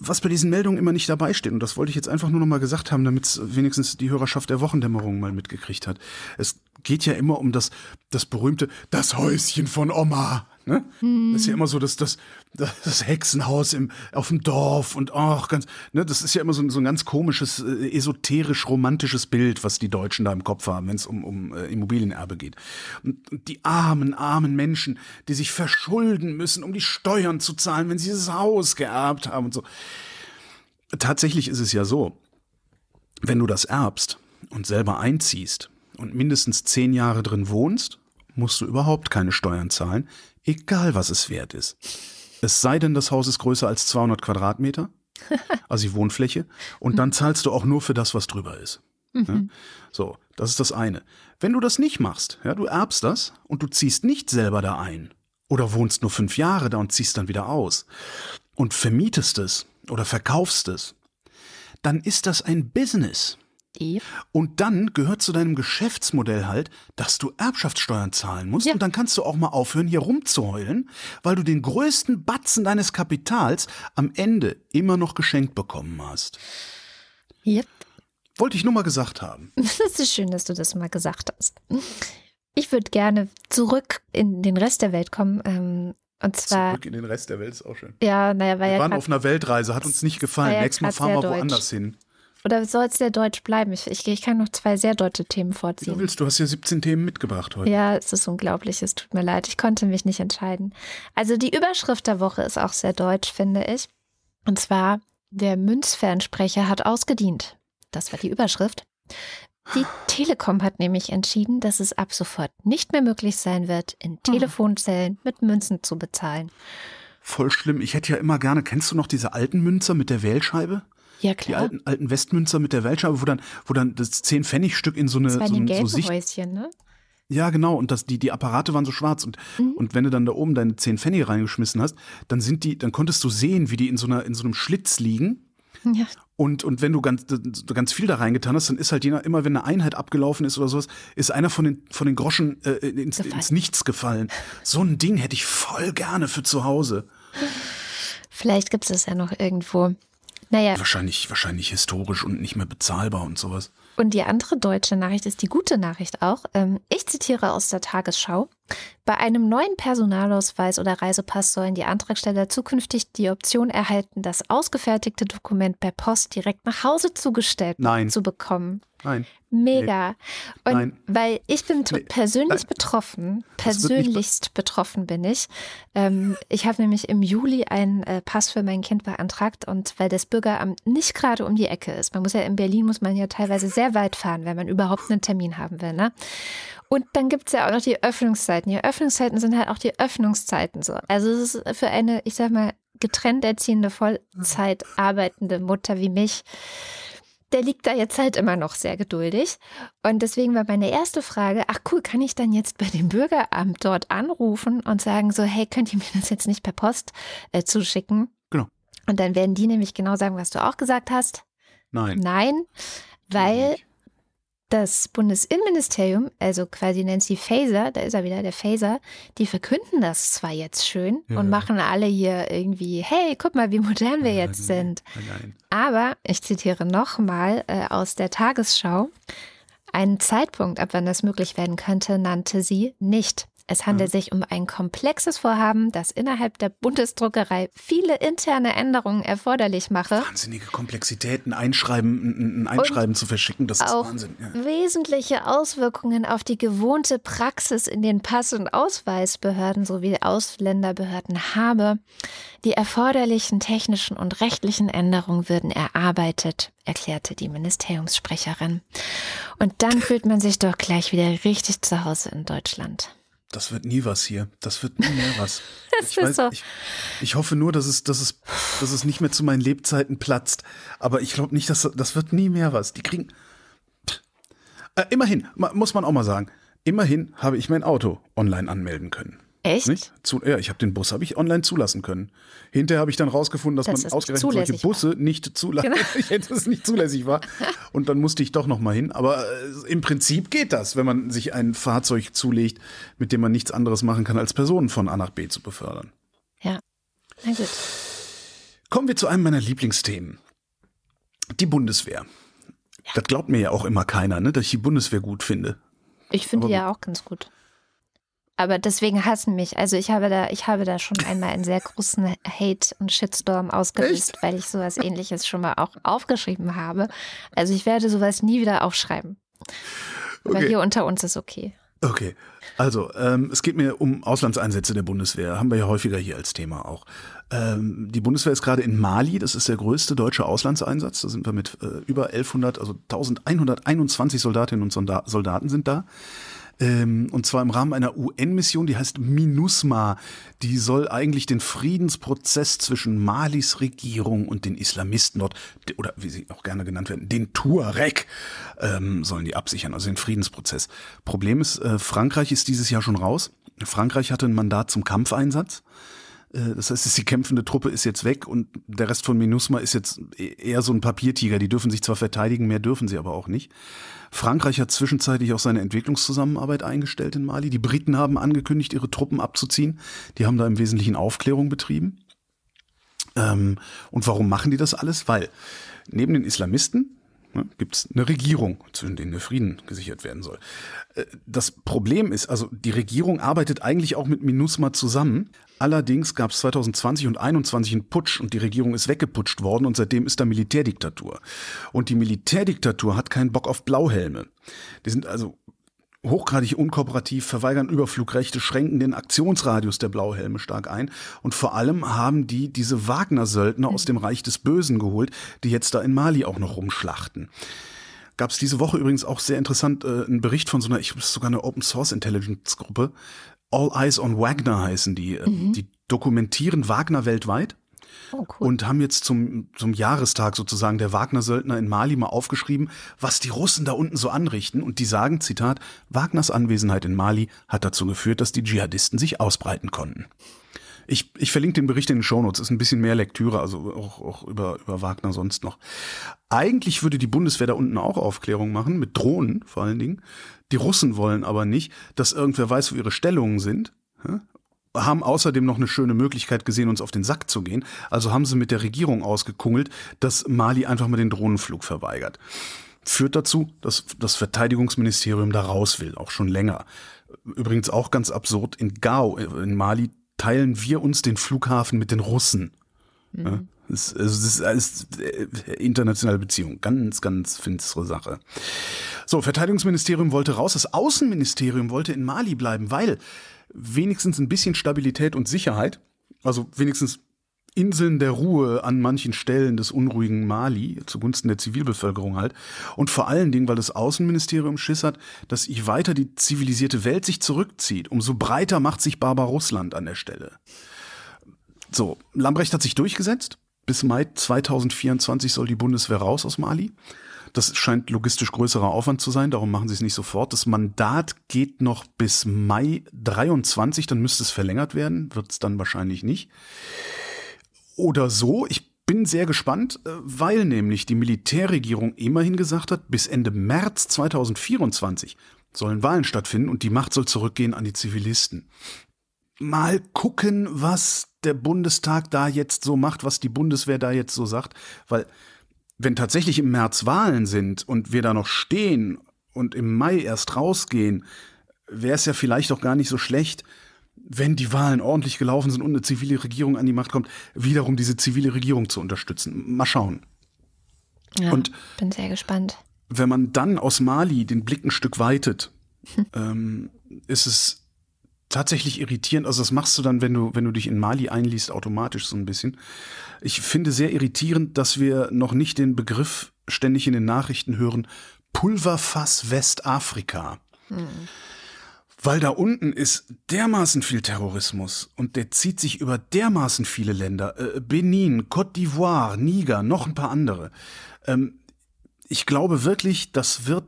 Was bei diesen Meldungen immer nicht dabei steht, und das wollte ich jetzt einfach nur noch mal gesagt haben, damit wenigstens die Hörerschaft der Wochendämmerung mal mitgekriegt hat. Es geht ja immer um das, das berühmte, das Häuschen von Oma. Ne? Das ist ja immer so das, das, das Hexenhaus im, auf dem Dorf und ach, ganz, ne, das ist ja immer so, ein- so ein ganz komisches, äh, esoterisch-romantisches Bild, was die Deutschen da im Kopf haben, wenn es um, um äh, Immobilienerbe geht. Und, und die armen, armen Menschen, die sich verschulden müssen, um die Steuern zu zahlen, wenn sie das Haus geerbt haben und so. Tatsächlich ist es ja so, wenn du das erbst und selber einziehst und mindestens zehn Jahre drin wohnst, musst du überhaupt keine Steuern zahlen, egal was es wert ist. Es sei denn, das Haus ist größer als 200 Quadratmeter, also die Wohnfläche, und dann zahlst du auch nur für das, was drüber ist. Ja? So, das ist das eine. Wenn du das nicht machst, ja, du erbst das und du ziehst nicht selber da ein oder wohnst nur fünf Jahre da und ziehst dann wieder aus und vermietest es oder verkaufst es, dann ist das ein Business. Yep. Und dann gehört zu deinem Geschäftsmodell halt, dass du Erbschaftssteuern zahlen musst. Ja. Und dann kannst du auch mal aufhören, hier rumzuheulen, weil du den größten Batzen deines Kapitals am Ende immer noch geschenkt bekommen hast. Yep. Wollte ich nur mal gesagt haben. Das ist schön, dass du das mal gesagt hast. Ich würde gerne zurück in den Rest der Welt kommen. Ähm, und zwar, Zurück in den Rest der Welt ist auch schön. ja, naja, war Wir ja waren auf einer Weltreise, hat uns nicht gefallen. ja Nächstes Mal fahren wir woanders hin. Oder soll es der Deutsch bleiben? Ich, ich, ich kann noch zwei sehr deutsche Themen Wie vorziehen. du willst, du hast ja 17 Themen mitgebracht heute. Ja, es ist unglaublich. Es tut mir leid. Ich konnte mich nicht entscheiden. Also die Überschrift der Woche ist auch sehr deutsch, finde ich. Und zwar, der Münzfernsprecher hat ausgedient. Das war die Überschrift. Die Telekom hat nämlich entschieden, dass es ab sofort nicht mehr möglich sein wird, in Telefonzellen mit Münzen zu bezahlen. Voll schlimm. Ich hätte ja immer gerne, kennst du noch diese alten Münzer mit der Wählscheibe? Ja, Die klar. alten, alten Westmünzer mit der Wählscheibe, wo dann, wo dann das 10-Pfennig-Stück in so eine das war so, die ein- so Sicht. Häuschen, ne? Ja, genau. Und das, die, die Apparate waren so schwarz. Und, Mhm. und wenn du dann da oben deine 10 Pfennig reingeschmissen hast, dann sind die, dann konntest du sehen, wie die in so einer, in so einem Schlitz liegen. Ja. Und, und wenn du ganz, ganz viel da reingetan hast, dann ist halt jener, immer wenn eine Einheit abgelaufen ist oder sowas, ist einer von den, von den Groschen äh, ins, Gefallen. ins Nichts gefallen. So ein Ding hätte ich voll gerne für zu Hause. Vielleicht gibt es das ja noch irgendwo. Naja, Wahrscheinlich, wahrscheinlich historisch und nicht mehr bezahlbar und sowas. Und die andere deutsche Nachricht ist die gute Nachricht auch. Ähm, Ich zitiere aus der Tagesschau. Bei einem neuen Personalausweis oder Reisepass sollen die Antragsteller zukünftig die Option erhalten, das ausgefertigte Dokument per Post direkt nach Hause zugestellt Nein. zu bekommen. Nein. Mega. Und Nein. weil ich bin Nee. persönlich Nein. betroffen, persönlichst betroffen bin ich. Ähm, ich habe nämlich im Juli einen äh, Pass für mein Kind beantragt und weil das Bürgeramt nicht gerade um die Ecke ist, man muss ja in Berlin, muss man ja teilweise sehr weit fahren, wenn man überhaupt einen Termin haben will. Ne? Und dann gibt es ja auch noch die Öffnungszeiten. Die Öffnungszeiten sind halt auch die Öffnungszeiten so. Also es ist für eine, ich sag mal, getrennt erziehende Vollzeit arbeitende Mutter wie mich der liegt da jetzt halt immer noch sehr geduldig. Und deswegen war meine erste Frage, ach cool, kann ich dann jetzt bei dem Bürgeramt dort anrufen und sagen so, hey, könnt ihr mir das jetzt nicht per Post äh, zuschicken? Genau. Und dann werden die nämlich genau sagen, was du auch gesagt hast. Nein. Nein, weil das Bundesinnenministerium, also quasi Nancy Faeser, da ist er wieder, der Faeser, die verkünden das zwar jetzt schön Ja. und machen alle hier irgendwie, hey, guck mal, wie modern wir jetzt sind. Nein. Aber, ich zitiere nochmal äh, aus der Tagesschau, einen Zeitpunkt, ab wann das möglich werden könnte, nannte sie nicht. Es handelt sich um ein komplexes Vorhaben, das innerhalb der Bundesdruckerei viele interne Änderungen erforderlich mache. Wahnsinnige Komplexitäten, Einschreiben, ein- ein Einschreiben zu verschicken, das ist Wahnsinn. Ja. wesentliche Auswirkungen auf die gewohnte Praxis in den Pass- und Ausweisbehörden sowie Ausländerbehörden habe. Die erforderlichen technischen und rechtlichen Änderungen würden erarbeitet, erklärte die Ministeriumssprecherin. Und dann fühlt man sich doch gleich wieder richtig zu Hause in Deutschland. Das wird nie was hier. Das wird nie mehr was. Das ich, ist so. ich, ich hoffe nur, dass es, dass, es, dass es nicht mehr zu meinen Lebzeiten platzt. Aber ich glaube nicht, dass das wird nie mehr was. Die kriegen. Äh, immerhin, muss man auch mal sagen, immerhin habe ich mein Auto online anmelden können. Echt? Nicht? Zu, ja, ich habe den Bus habe ich online zulassen können. Hinterher habe ich dann rausgefunden, dass Dass man ausgerechnet solche zulässig war. Busse nicht zulassen. Genau. Es nicht zulässig war. Und dann musste ich doch noch mal hin. Aber äh, im Prinzip geht das, wenn man sich ein Fahrzeug zulegt, mit dem man nichts anderes machen kann, als Personen von A nach B zu befördern. Ja. Na gut. Kommen wir zu einem meiner Lieblingsthemen. Die Bundeswehr. Das glaubt mir ja auch immer keiner, ne, dass ich die Bundeswehr gut finde. Ich finde die ja auch ganz gut. Aber deswegen hassen mich. Also ich habe da, ich habe da schon einmal einen sehr großen Hate und Shitstorm ausgelöst, weil ich sowas ähnliches schon mal auch aufgeschrieben habe. Also ich werde sowas nie wieder aufschreiben. Aber Okay. hier unter uns ist okay. Okay, also ähm, es geht mir um Auslandseinsätze der Bundeswehr, haben wir ja häufiger hier als Thema auch. Ähm, die Bundeswehr ist gerade in Mali, das ist der größte deutsche Auslandseinsatz, da sind wir mit äh, über 1100, also 1121 Soldatinnen und Solda Soldaten sind da. Ähm, und zwar im Rahmen einer UN-Mission, die heißt MINUSMA. Die soll eigentlich den Friedensprozess zwischen Malis Regierung und den Islamisten dort, oder wie sie auch gerne genannt werden, den Tuareg, ähm, sollen die absichern, also den Friedensprozess. Problem ist, äh, Frankreich ist dieses Jahr schon raus. Frankreich hatte ein Mandat zum Kampfeinsatz. Äh, Das heißt, die kämpfende Truppe ist jetzt weg und der Rest von MINUSMA ist jetzt e- eher so ein Papiertiger. Die dürfen sich zwar verteidigen, mehr dürfen sie aber auch nicht. Frankreich hat zwischenzeitlich auch seine Entwicklungszusammenarbeit eingestellt in Mali. Die Briten haben angekündigt, ihre Truppen abzuziehen. Die haben da im Wesentlichen Aufklärung betrieben. Ähm, und warum machen die das alles? Weil neben den Islamisten ne, gibt es eine Regierung, zwischen denen der Frieden gesichert werden soll. Äh, das Problem ist, also die Regierung arbeitet eigentlich auch mit MINUSMA zusammen. Allerdings gab es 2020 und 2021 einen Putsch und die Regierung ist weggeputscht worden und seitdem ist da Militärdiktatur. Und die Militärdiktatur hat keinen Bock auf Blauhelme. Die sind also hochgradig unkooperativ, verweigern Überflugrechte, schränken den Aktionsradius der Blauhelme stark ein und vor allem haben die diese Wagner-Söldner aus dem Reich des Bösen geholt, die jetzt da in Mali auch noch rumschlachten. Gab es diese Woche übrigens auch sehr interessant äh, einen Bericht von so einer, ich glaube, sogar eine Open Source Intelligence Gruppe. All Eyes on Wagner heißen die. Äh, mhm. Die dokumentieren Wagner weltweit Oh, cool. Und haben jetzt zum, zum Jahrestag sozusagen der Wagner-Söldner in Mali mal aufgeschrieben, was die Russen da unten so anrichten. Und die sagen, Zitat, Wagners Anwesenheit in Mali hat dazu geführt, dass die Dschihadisten sich ausbreiten konnten. Ich, ich verlinke den Bericht in den Shownotes. Ist ein bisschen mehr Lektüre, also auch, auch über, über Wagner sonst noch. Eigentlich würde die Bundeswehr da unten auch Aufklärung machen, mit Drohnen vor allen Dingen. Die Russen wollen aber nicht, dass irgendwer weiß, wo ihre Stellungen sind haben außerdem noch eine schöne Möglichkeit gesehen, uns auf den Sack zu gehen. Also haben sie mit der Regierung ausgekungelt, dass Mali einfach mal den Drohnenflug verweigert. Führt dazu, dass das Verteidigungsministerium da raus will, auch schon länger. Übrigens auch ganz absurd, in Gao, in Mali, teilen wir uns den Flughafen mit den Russen. Mhm. Ja, das, ist, das ist äh, internationale Beziehung. Ganz, ganz finstere Sache. So, Verteidigungsministerium wollte raus. Das Außenministerium wollte in Mali bleiben, weil wenigstens ein bisschen Stabilität und Sicherheit, also wenigstens Inseln der Ruhe an manchen Stellen des unruhigen Mali zugunsten der Zivilbevölkerung halt. Und vor allen Dingen, weil das Außenministerium Schiss hat, dass je weiter die zivilisierte Welt sich zurückzieht, umso breiter macht sich Barbarussland an der Stelle. So, Lambrecht hat sich durchgesetzt. Bis Mai 2024 soll die Bundeswehr raus aus Mali. Das scheint logistisch größerer Aufwand zu sein, darum machen sie es nicht sofort. Das Mandat geht noch bis Mai 23, dann müsste es verlängert werden, wird es dann wahrscheinlich nicht. Oder so, ich bin sehr gespannt, äh, weil nämlich die Militärregierung immerhin gesagt hat, bis Ende März 2024 sollen Wahlen stattfinden und die Macht soll zurückgehen an die Zivilisten. Mal gucken, was der Bundestag da jetzt so macht, was die Bundeswehr da jetzt so sagt, weil wenn tatsächlich im März Wahlen sind und wir da noch stehen und im Mai erst rausgehen, wäre es ja vielleicht auch gar nicht so schlecht, wenn die Wahlen ordentlich gelaufen sind und eine zivile Regierung an die Macht kommt, wiederum diese zivile Regierung zu unterstützen. Mal schauen. Ja, und bin sehr gespannt. Wenn man dann aus Mali den Blick ein Stück weitet, hm. ähm, ist es tatsächlich irritierend. Also das machst du dann, wenn du, wenn du dich in Mali einliest, automatisch so ein bisschen. Ich finde sehr irritierend, dass wir noch nicht den Begriff ständig in den Nachrichten hören, Pulverfass Westafrika. Hm. Weil da unten ist dermaßen viel Terrorismus und der zieht sich über dermaßen viele Länder. Äh, Benin, Côte d'Ivoire, Niger, noch ein paar andere. Ähm, ich glaube wirklich, das wird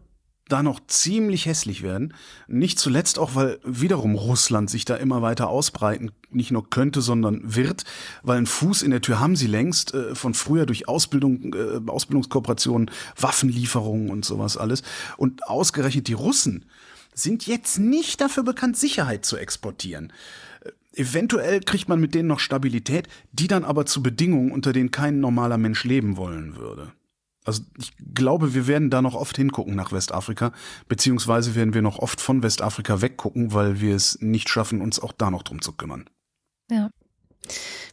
da noch ziemlich hässlich werden. Nicht zuletzt auch, weil wiederum Russland sich da immer weiter ausbreiten, nicht nur könnte, sondern wird, weil einen Fuß in der Tür haben sie längst, äh, von früher durch Ausbildung, äh, Ausbildungskooperationen, Waffenlieferungen und sowas alles. Und ausgerechnet die Russen sind jetzt nicht dafür bekannt, Sicherheit zu exportieren. Äh, eventuell kriegt man mit denen noch Stabilität, die dann aber zu Bedingungen, unter denen kein normaler Mensch leben wollen würde. Also ich glaube, wir werden da noch oft hingucken nach Westafrika, beziehungsweise werden wir noch oft von Westafrika weggucken, weil wir es nicht schaffen, uns auch da noch drum zu kümmern. Ja.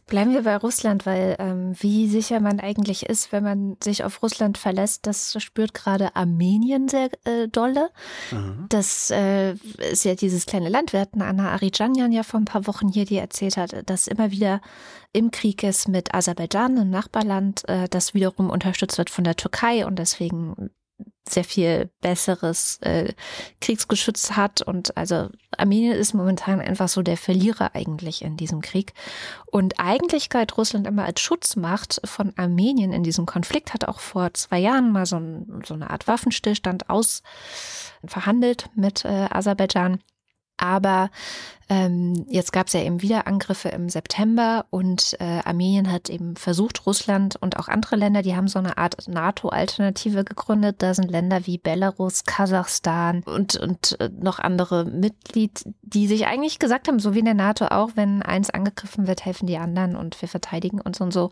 Bleiben wir bei Russland, weil ähm, wie sicher man eigentlich ist, wenn man sich auf Russland verlässt, das spürt gerade Armenien sehr äh, dolle. Mhm. Das äh, ist ja dieses kleine Land. Wir hatten Anna Aridjanjan ja vor ein paar Wochen hier, die erzählt hat, dass immer wieder im Krieg ist mit Aserbaidschan, einem Nachbarland, äh, das wiederum unterstützt wird von der Türkei und deswegen sehr viel besseres äh, Kriegsgeschütz hat. Und also Armenien ist momentan einfach so der Verlierer eigentlich in diesem Krieg. Und eigentlich galt Russland immer als Schutzmacht von Armenien in diesem Konflikt, hat auch vor zwei Jahren mal so, ein, so eine Art Waffenstillstand aus verhandelt mit äh, Aserbaidschan. Aber Ähm, jetzt gab es ja eben wieder Angriffe im September und äh, Armenien hat eben versucht, Russland und auch andere Länder, die haben so eine Art NATO-Alternative gegründet. Da sind Länder wie Belarus, Kasachstan und, und äh, noch andere Mitglied, die sich eigentlich gesagt haben, so wie in der NATO auch, wenn eins angegriffen wird, helfen die anderen und wir verteidigen uns und so.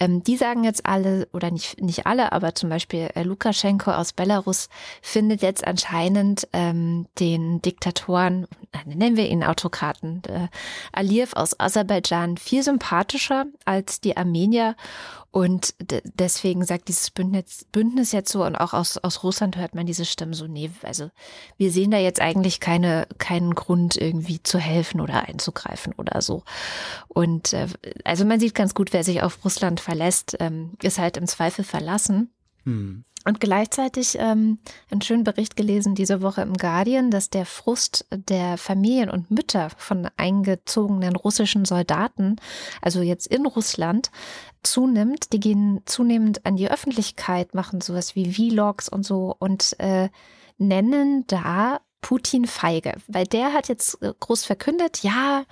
Ähm, die sagen jetzt alle, oder nicht, nicht alle, aber zum Beispiel äh, Lukaschenko aus Belarus findet jetzt anscheinend ähm, den Diktatoren, nennen wir ihn Autor Autokraten. Der Aliyev aus Aserbaidschan viel sympathischer als die Armenier. Und deswegen sagt dieses Bündnis, Bündnis jetzt so, und auch aus, aus Russland hört man diese Stimmen so, nee, also wir sehen da jetzt eigentlich keine, keinen Grund, irgendwie zu helfen oder einzugreifen oder so. Und äh, also man sieht ganz gut, wer sich auf Russland verlässt, ähm, ist halt im Zweifel verlassen. Hm. Und gleichzeitig ähm, einen schönen Bericht gelesen diese Woche im Guardian, dass der Frust der Familien und Mütter von eingezogenen russischen Soldaten, also jetzt in Russland, zunimmt. Die gehen zunehmend an die Öffentlichkeit, machen sowas wie Vlogs und so und äh, nennen da Putin feige, weil der hat jetzt äh, groß verkündet, ja,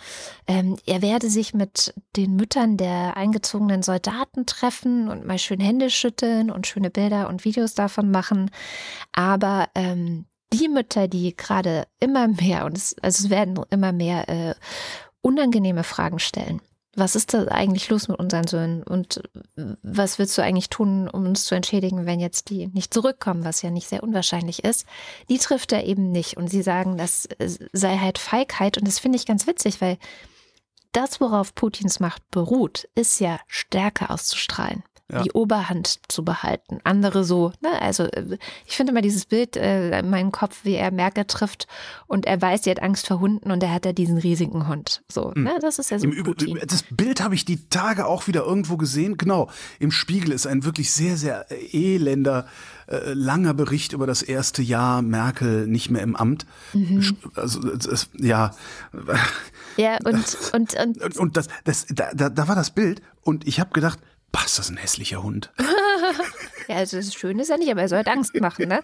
ähm, er werde sich mit den Müttern der eingezogenen Soldaten treffen und mal schön Hände schütteln und schöne Bilder und Videos davon machen. Aber ähm, die Mütter, die gerade immer mehr, und es, also es werden immer mehr äh, unangenehme Fragen stellen was ist da eigentlich los mit unseren Söhnen? Und was willst du eigentlich tun, um uns zu entschädigen, wenn jetzt die nicht zurückkommen, was ja nicht sehr unwahrscheinlich ist, die trifft er eben nicht. Und sie sagen, das sei halt Feigheit. Und das finde ich ganz witzig, weil das, worauf Putins Macht beruht, ist ja Stärke auszustrahlen ja. die Oberhand zu behalten. Andere so, ne? Also äh, ich finde immer dieses Bild äh, in meinem Kopf, wie er Merkel trifft und er weiß, sie hat Angst vor Hunden und er hat ja diesen riesigen Hund. So, mhm. ne? Das ist ja so. Im. Das Bild habe ich die Tage auch wieder irgendwo gesehen. Genau, im Spiegel ist ein wirklich sehr, sehr elender äh, langer Bericht über das erste Jahr Merkel nicht mehr im Amt. Mhm. Also es, ja. Ja, und und und, und das, das da, da, da war das Bild und ich habe gedacht, Boah, ist das ein hässlicher Hund. ja, also das Schöne ist ja nicht, aber er soll halt Angst machen, ne?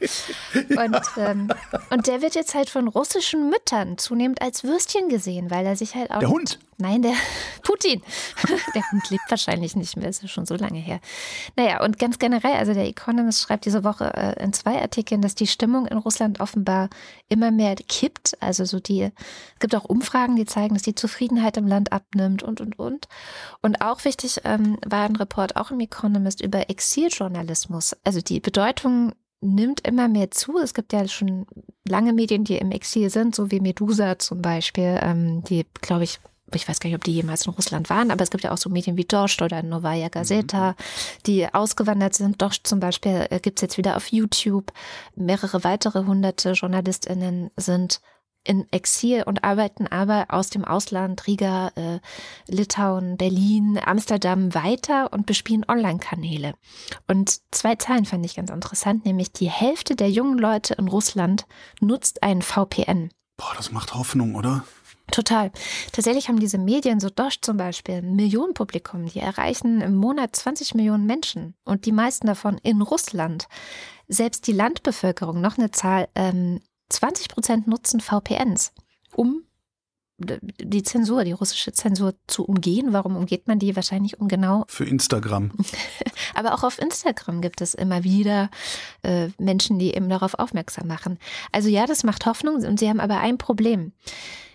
Und, ähm, und der wird jetzt halt von russischen Müttern zunehmend als Würstchen gesehen, weil er sich halt auch. Der Hund? Nein, der Putin. Der Hund lebt wahrscheinlich nicht mehr, ist ja schon so lange her. Naja, und ganz generell, also der Economist schreibt diese Woche äh, in zwei Artikeln, dass die Stimmung in Russland offenbar immer mehr kippt. Also so die, es gibt auch Umfragen, die zeigen, dass die Zufriedenheit im Land abnimmt und, und, und. Und auch wichtig ähm, war ein Report auch im Economist über Exiljournalismus. Also die Bedeutung nimmt immer mehr zu. Es gibt ja schon lange Medien, die im Exil sind, so wie Medusa zum Beispiel, ähm, die, glaube ich, ich weiß gar nicht, ob die jemals in Russland waren, aber es gibt ja auch so Medien wie Dost oder Novaya Gazeta, mhm. die ausgewandert sind. Dost zum Beispiel äh, gibt es jetzt wieder auf YouTube. Mehrere weitere hunderte JournalistInnen sind in Exil und arbeiten aber aus dem Ausland, Riga, äh, Litauen, Berlin, Amsterdam weiter und bespielen Online-Kanäle. Und zwei Zahlen fand ich ganz interessant, nämlich die Hälfte der jungen Leute in Russland nutzt einen VPN. Boah, das macht Hoffnung, oder? Total. Tatsächlich haben diese Medien, so Dosh zum Beispiel, ein Millionenpublikum. Die erreichen im Monat 20 Millionen Menschen und die meisten davon in Russland. Selbst die Landbevölkerung, noch eine Zahl, ähm, 20 Prozent nutzen VPNs, um die Zensur, die russische Zensur zu umgehen. Warum umgeht man die? Wahrscheinlich um genau. Für Instagram. Aber auch auf Instagram gibt es immer wieder äh, Menschen, die eben darauf aufmerksam machen. Also ja, das macht Hoffnung und sie haben aber ein Problem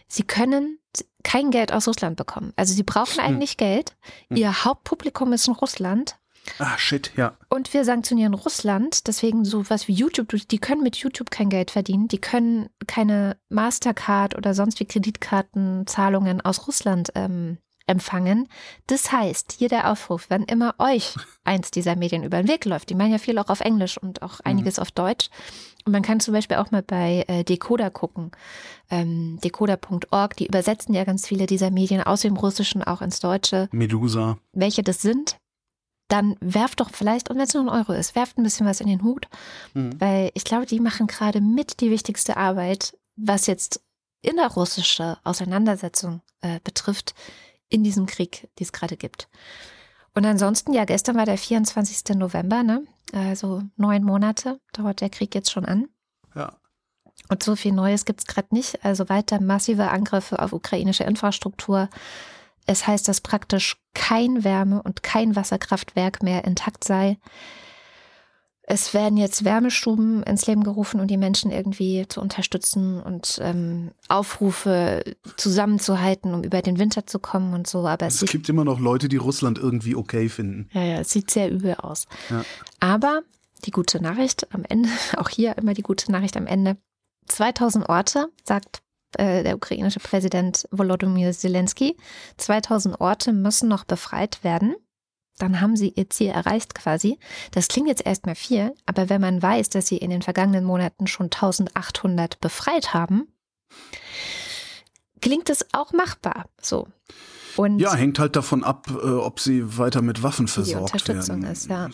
sie können kein Geld aus Russland bekommen. Also sie brauchen hm. eigentlich hm. Geld. Ihr Hauptpublikum ist in Russland. Ah, shit, ja. Und wir sanktionieren Russland, deswegen sowas wie YouTube, die können mit YouTube kein Geld verdienen, die können keine Mastercard oder sonst wie Kreditkartenzahlungen aus Russland ähm, empfangen. Das heißt, hier der Aufruf, wenn immer euch eins dieser Medien über den Weg läuft, die meinen ja viel auch auf Englisch und auch einiges mhm. auf Deutsch. Und man kann zum Beispiel auch mal bei äh, Decoder gucken, ähm, decoder.org, die übersetzen ja ganz viele dieser Medien aus dem Russischen auch ins Deutsche. Medusa. Welche das sind, dann werft doch vielleicht, und wenn es nur ein Euro ist, werft ein bisschen was in den Hut, mhm. weil ich glaube, die machen gerade mit die wichtigste Arbeit, was jetzt innerrussische Auseinandersetzung äh, betrifft, in diesem Krieg, die es gerade gibt. Und ansonsten, ja, gestern war der 24. November, ne? Also neun Monate dauert der Krieg jetzt schon an. Ja. Und so viel Neues gibt es gerade nicht. Also weiter massive Angriffe auf ukrainische Infrastruktur. Es heißt, dass praktisch kein Wärme- und kein Wasserkraftwerk mehr intakt sei. Es werden jetzt Wärmestuben ins Leben gerufen, um die Menschen irgendwie zu unterstützen und ähm, Aufrufe zusammenzuhalten, um über den Winter zu kommen und so. Aber es, es gibt immer noch Leute, die Russland irgendwie okay finden. Ja, ja, es sieht sehr übel aus. Ja. Aber die gute Nachricht am Ende, auch hier immer die gute Nachricht am Ende. 2000 Orte, sagt äh, der ukrainische Präsident Volodymyr Zelensky. 2000 Orte müssen noch befreit werden dann haben sie ihr Ziel erreicht quasi. Das klingt jetzt erstmal viel, aber wenn man weiß, dass sie in den vergangenen Monaten schon 1800 befreit haben, klingt es auch machbar. So. Und ja, hängt halt davon ab, äh, ob sie weiter mit Waffen versorgt die Unterstützung werden. Ist, ja. Äh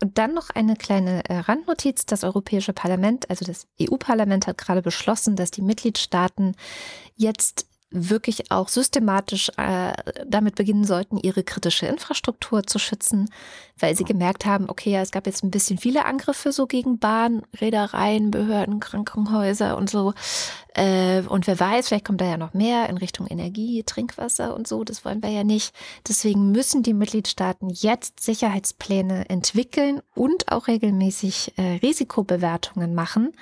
und dann noch eine kleine äh, Randnotiz. Das Europäische Parlament, also das EU-Parlament hat gerade beschlossen, dass die Mitgliedstaaten jetzt wirklich auch systematisch äh, damit beginnen sollten, ihre kritische Infrastruktur zu schützen, weil sie gemerkt haben, okay, ja, es gab jetzt ein bisschen viele Angriffe so gegen Bahn, Reedereien, Behörden, Krankenhäuser und so. Äh, und wer weiß, vielleicht kommt da ja noch mehr in Richtung Energie, Trinkwasser und so. Das wollen wir ja nicht. Deswegen müssen die Mitgliedstaaten jetzt Sicherheitspläne entwickeln und auch regelmäßig äh, Risikobewertungen machen.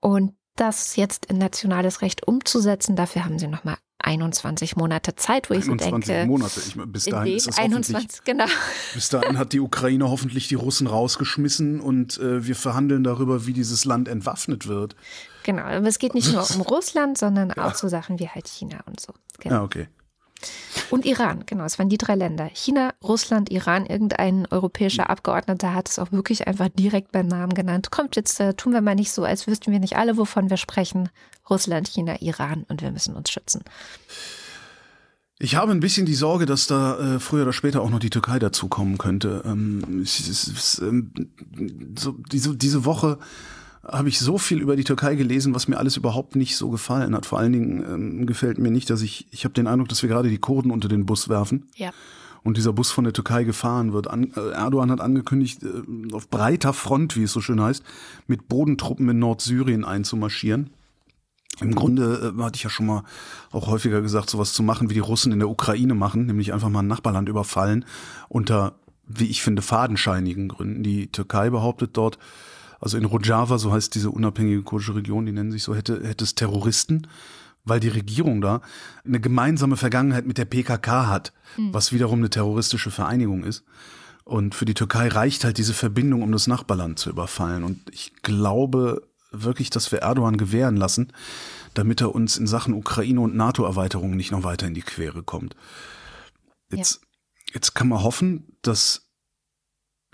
Und das jetzt in nationales Recht umzusetzen. Dafür haben sie nochmal 21 Monate Zeit, wo ich 21 so denke. Monate. Ich, bis dahin ist es 21, genau. Bis dahin hat die Ukraine hoffentlich die Russen rausgeschmissen und äh, wir verhandeln darüber, wie dieses Land entwaffnet wird. Genau, aber es geht nicht nur um Russland, sondern ja. auch so Sachen wie halt China und so. Genau. Ja, okay. Und Iran, genau, es waren die drei Länder. China, Russland, Iran, irgendein europäischer Abgeordneter hat es auch wirklich einfach direkt beim Namen genannt. Kommt, jetzt äh, tun wir mal nicht so, als wüssten wir nicht alle, wovon wir sprechen. Russland, China, Iran und wir müssen uns schützen. Ich habe ein bisschen die Sorge, dass da äh, früher oder später auch noch die Türkei dazukommen könnte. Ähm, es, es, es, ähm, so, diese, diese Woche habe ich so viel über die Türkei gelesen, was mir alles überhaupt nicht so gefallen hat. Vor allen Dingen ähm, gefällt mir nicht, dass ich, ich habe den Eindruck, dass wir gerade die Kurden unter den Bus werfen. Ja. Und dieser Bus von der Türkei gefahren wird. An, äh, Erdogan hat angekündigt, äh, auf breiter Front, wie es so schön heißt, mit Bodentruppen in Nordsyrien einzumarschieren. Im Grunde äh, hatte ich ja schon mal auch häufiger gesagt, sowas zu machen, wie die Russen in der Ukraine machen, nämlich einfach mal ein Nachbarland überfallen unter, wie ich finde, fadenscheinigen Gründen. Die Türkei behauptet dort, also in Rojava, so heißt diese unabhängige kurdische Region, die nennen sich so, hätte, hätte es Terroristen, weil die Regierung da eine gemeinsame Vergangenheit mit der PKK hat, mhm. was wiederum eine terroristische Vereinigung ist. Und für die Türkei reicht halt diese Verbindung, um das Nachbarland zu überfallen. Und ich glaube wirklich, dass wir Erdogan gewähren lassen, damit er uns in Sachen Ukraine und NATO-Erweiterung nicht noch weiter in die Quere kommt. Jetzt, ja. jetzt kann man hoffen, dass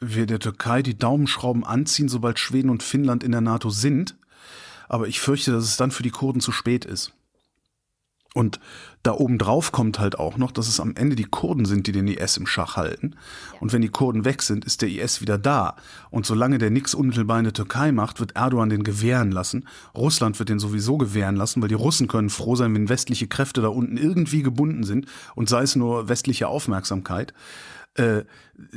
wir der Türkei die Daumenschrauben anziehen, sobald Schweden und Finnland in der NATO sind. Aber ich fürchte, dass es dann für die Kurden zu spät ist. Und da oben drauf kommt halt auch noch, dass es am Ende die Kurden sind, die den IS im Schach halten. Und wenn die Kurden weg sind, ist der IS wieder da. Und solange der nichts unmittelbar in der Türkei macht, wird Erdogan den gewähren lassen. Russland wird den sowieso gewähren lassen, weil die Russen können froh sein, wenn westliche Kräfte da unten irgendwie gebunden sind und sei es nur westliche Aufmerksamkeit. Äh,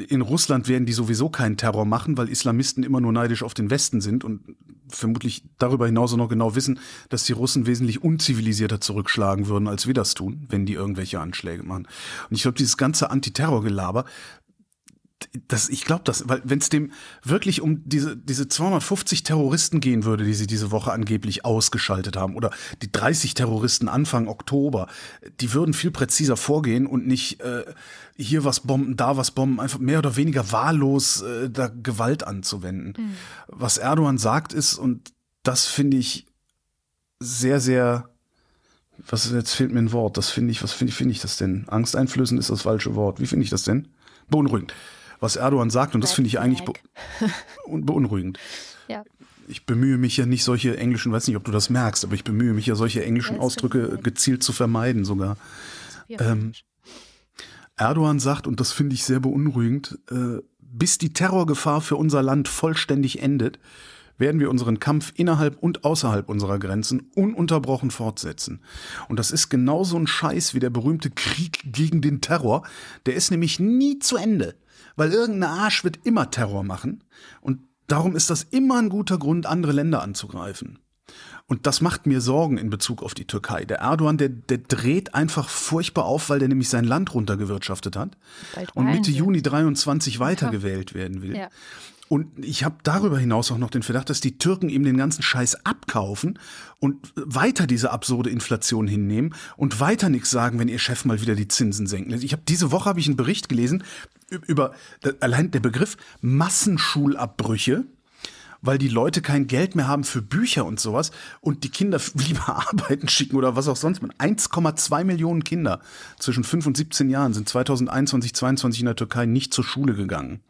in Russland werden die sowieso keinen Terror machen, weil Islamisten immer nur neidisch auf den Westen sind und vermutlich darüber hinaus noch genau wissen, dass die Russen wesentlich unzivilisierter zurückschlagen würden, als wir das tun, wenn die irgendwelche Anschläge machen. Und ich glaube, dieses ganze Antiterrorgelaber das, ich glaube das, weil wenn es dem wirklich um diese, diese 250 Terroristen gehen würde, die sie diese Woche angeblich ausgeschaltet haben, oder die 30 Terroristen Anfang Oktober, die würden viel präziser vorgehen und nicht äh, hier was bomben, da was bomben, einfach mehr oder weniger wahllos äh, da Gewalt anzuwenden. Mhm. Was Erdogan sagt ist, und das finde ich sehr, sehr was jetzt fehlt mir ein Wort, das finde ich, was finde ich, finde ich das denn? Angsteinflößend ist das falsche Wort. Wie finde ich das denn? Beunruhigend was Erdogan sagt. Und das finde ich eigentlich be beunruhigend. Ja. Ich bemühe mich ja nicht solche englischen, weiß nicht, ob du das merkst, aber ich bemühe mich ja solche englischen Ausdrücke gezielt zu vermeiden sogar. Ähm, Erdogan sagt, und das finde ich sehr beunruhigend, äh, bis die Terrorgefahr für unser Land vollständig endet, werden wir unseren Kampf innerhalb und außerhalb unserer Grenzen ununterbrochen fortsetzen. Und das ist genauso ein Scheiß wie der berühmte Krieg gegen den Terror. Der ist nämlich nie zu Ende weil irgendein Arsch wird immer Terror machen und darum ist das immer ein guter Grund, andere Länder anzugreifen. Und das macht mir Sorgen in Bezug auf die Türkei. Der Erdogan, der, der dreht einfach furchtbar auf, weil der nämlich sein Land runtergewirtschaftet hat und Mitte Juni 23 weitergewählt werden will. Ja. Und ich habe darüber hinaus auch noch den Verdacht, dass die Türken ihm den ganzen Scheiß abkaufen und weiter diese absurde Inflation hinnehmen und weiter nichts sagen, wenn ihr Chef mal wieder die Zinsen senken Ich habe diese Woche habe ich einen Bericht gelesen über allein der Begriff Massenschulabbrüche weil die Leute kein Geld mehr haben für Bücher und sowas und die Kinder lieber arbeiten schicken oder was auch sonst. 1,2 Millionen Kinder zwischen 5 und 17 Jahren sind 2021, 2022 in der Türkei nicht zur Schule gegangen.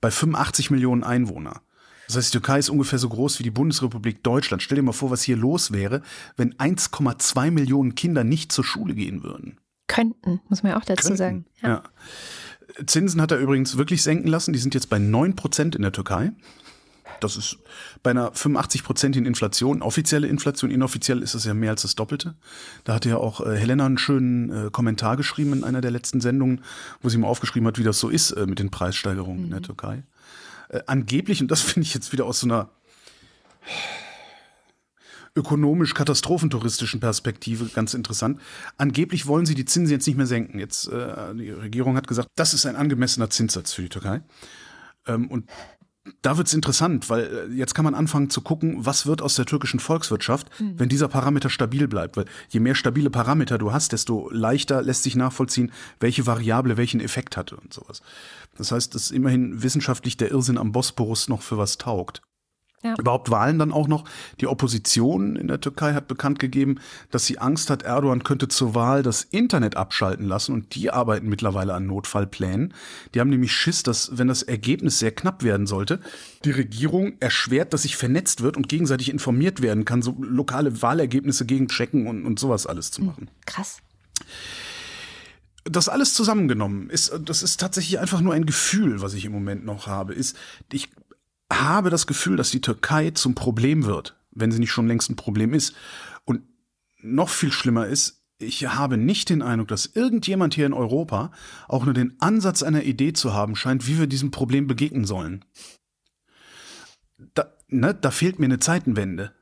Bei 85 Millionen Einwohner. Das heißt, die Türkei ist ungefähr so groß wie die Bundesrepublik Deutschland. Stell dir mal vor, was hier los wäre, wenn 1,2 Millionen Kinder nicht zur Schule gehen würden. Könnten, muss man ja auch dazu Könnten, sagen. Ja. ja. Zinsen hat er übrigens wirklich senken lassen. Die sind jetzt bei 9 Prozent in der Türkei. Das ist bei einer 85-prozentigen Inflation, offizielle Inflation, inoffiziell ist es ja mehr als das Doppelte. Da hatte ja auch äh, Helena einen schönen äh, Kommentar geschrieben in einer der letzten Sendungen, wo sie mal aufgeschrieben hat, wie das so ist äh, mit den Preissteigerungen mhm. in der mhm. Türkei. Äh, angeblich, und das finde ich jetzt wieder aus so einer ökonomisch katastrophentouristischen Perspektive ganz interessant. Angeblich wollen sie die Zinsen jetzt nicht mehr senken. Jetzt äh, die Regierung hat gesagt, das ist ein angemessener Zinssatz für die Türkei. Ähm, und da wird's interessant, weil äh, jetzt kann man anfangen zu gucken, was wird aus der türkischen Volkswirtschaft, mhm. wenn dieser Parameter stabil bleibt. Weil je mehr stabile Parameter du hast, desto leichter lässt sich nachvollziehen, welche Variable welchen Effekt hatte und sowas. Das heißt, dass immerhin wissenschaftlich der Irrsinn am Bosporus noch für was taugt. Ja. Überhaupt Wahlen dann auch noch. Die Opposition in der Türkei hat bekannt gegeben, dass sie Angst hat, Erdogan könnte zur Wahl das Internet abschalten lassen und die arbeiten mittlerweile an Notfallplänen. Die haben nämlich Schiss, dass, wenn das Ergebnis sehr knapp werden sollte, die Regierung erschwert, dass sich vernetzt wird und gegenseitig informiert werden kann, so lokale Wahlergebnisse gegenchecken und, und sowas alles zu hm, machen. Krass das alles zusammengenommen ist, das ist tatsächlich einfach nur ein Gefühl, was ich im Moment noch habe, ist, ich habe das Gefühl, dass die Türkei zum Problem wird, wenn sie nicht schon längst ein Problem ist. Und noch viel schlimmer ist, ich habe nicht den Eindruck, dass irgendjemand hier in Europa auch nur den Ansatz einer Idee zu haben scheint, wie wir diesem Problem begegnen sollen. Da, ne, da fehlt mir eine Zeitenwende.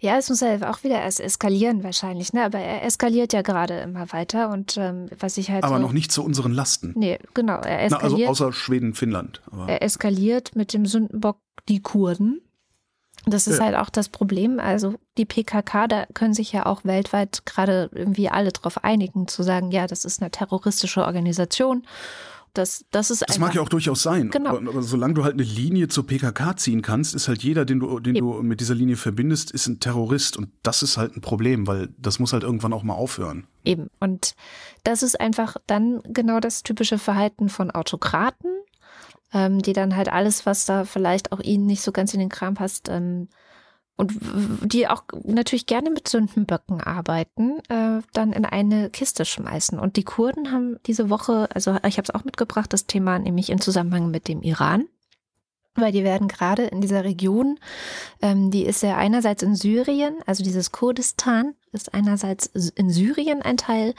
Ja, es muss halt auch wieder erst eskalieren wahrscheinlich, ne? Aber er eskaliert ja gerade immer weiter und ähm, was ich halt. Aber so, noch nicht zu unseren Lasten. Nee, genau. Er eskaliert. Na, also außer Schweden, Finnland. Er eskaliert mit dem Sündenbock die Kurden. Das ist ja. halt auch das Problem. Also die PKK, da können sich ja auch weltweit gerade irgendwie alle drauf einigen, zu sagen, ja, das ist eine terroristische Organisation das, das ist Das mag ja auch durchaus sein. Genau. Aber, aber, solange du halt eine Linie zur PKK ziehen kannst, ist halt jeder, den du, den du mit dieser Linie verbindest, ist ein Terrorist. Und das ist halt ein Problem, weil das muss halt irgendwann auch mal aufhören. Eben. Und das ist einfach dann genau das typische Verhalten von Autokraten, ähm, die dann halt alles, was da vielleicht auch ihnen nicht so ganz in den Kram passt, ähm, und die auch natürlich gerne mit Sündenböcken arbeiten, äh, dann in eine Kiste schmeißen. Und die Kurden haben diese Woche, also ich habe es auch mitgebracht, das Thema nämlich im Zusammenhang mit dem Iran. Weil die werden gerade in dieser Region, ähm, die ist ja einerseits in Syrien, also dieses Kurdistan ist einerseits in Syrien ein Teil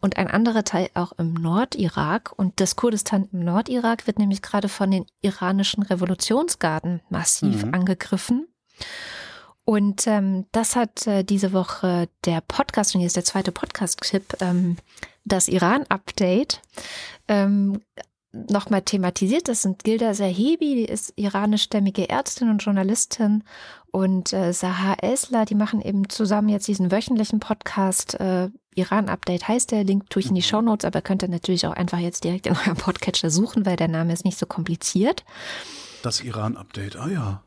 und ein anderer Teil auch im Nordirak. Und das Kurdistan im Nordirak wird nämlich gerade von den iranischen Revolutionsgarden massiv mhm. angegriffen. Und ähm, das hat äh, diese Woche der Podcast, und hier ist der zweite Podcast-Tipp, ähm, das Iran-Update, ähm, nochmal thematisiert. Das sind Gilda Sahebi, die ist iranischstämmige Ärztin und Journalistin und äh, Saha Esler, die machen eben zusammen jetzt diesen wöchentlichen Podcast. Äh, Iran-Update heißt der, Link tue ich in die mhm. Show Notes, aber könnt ihr natürlich auch einfach jetzt direkt in eurem Podcatcher suchen, weil der Name ist nicht so kompliziert. Das Iran-Update, ah ja.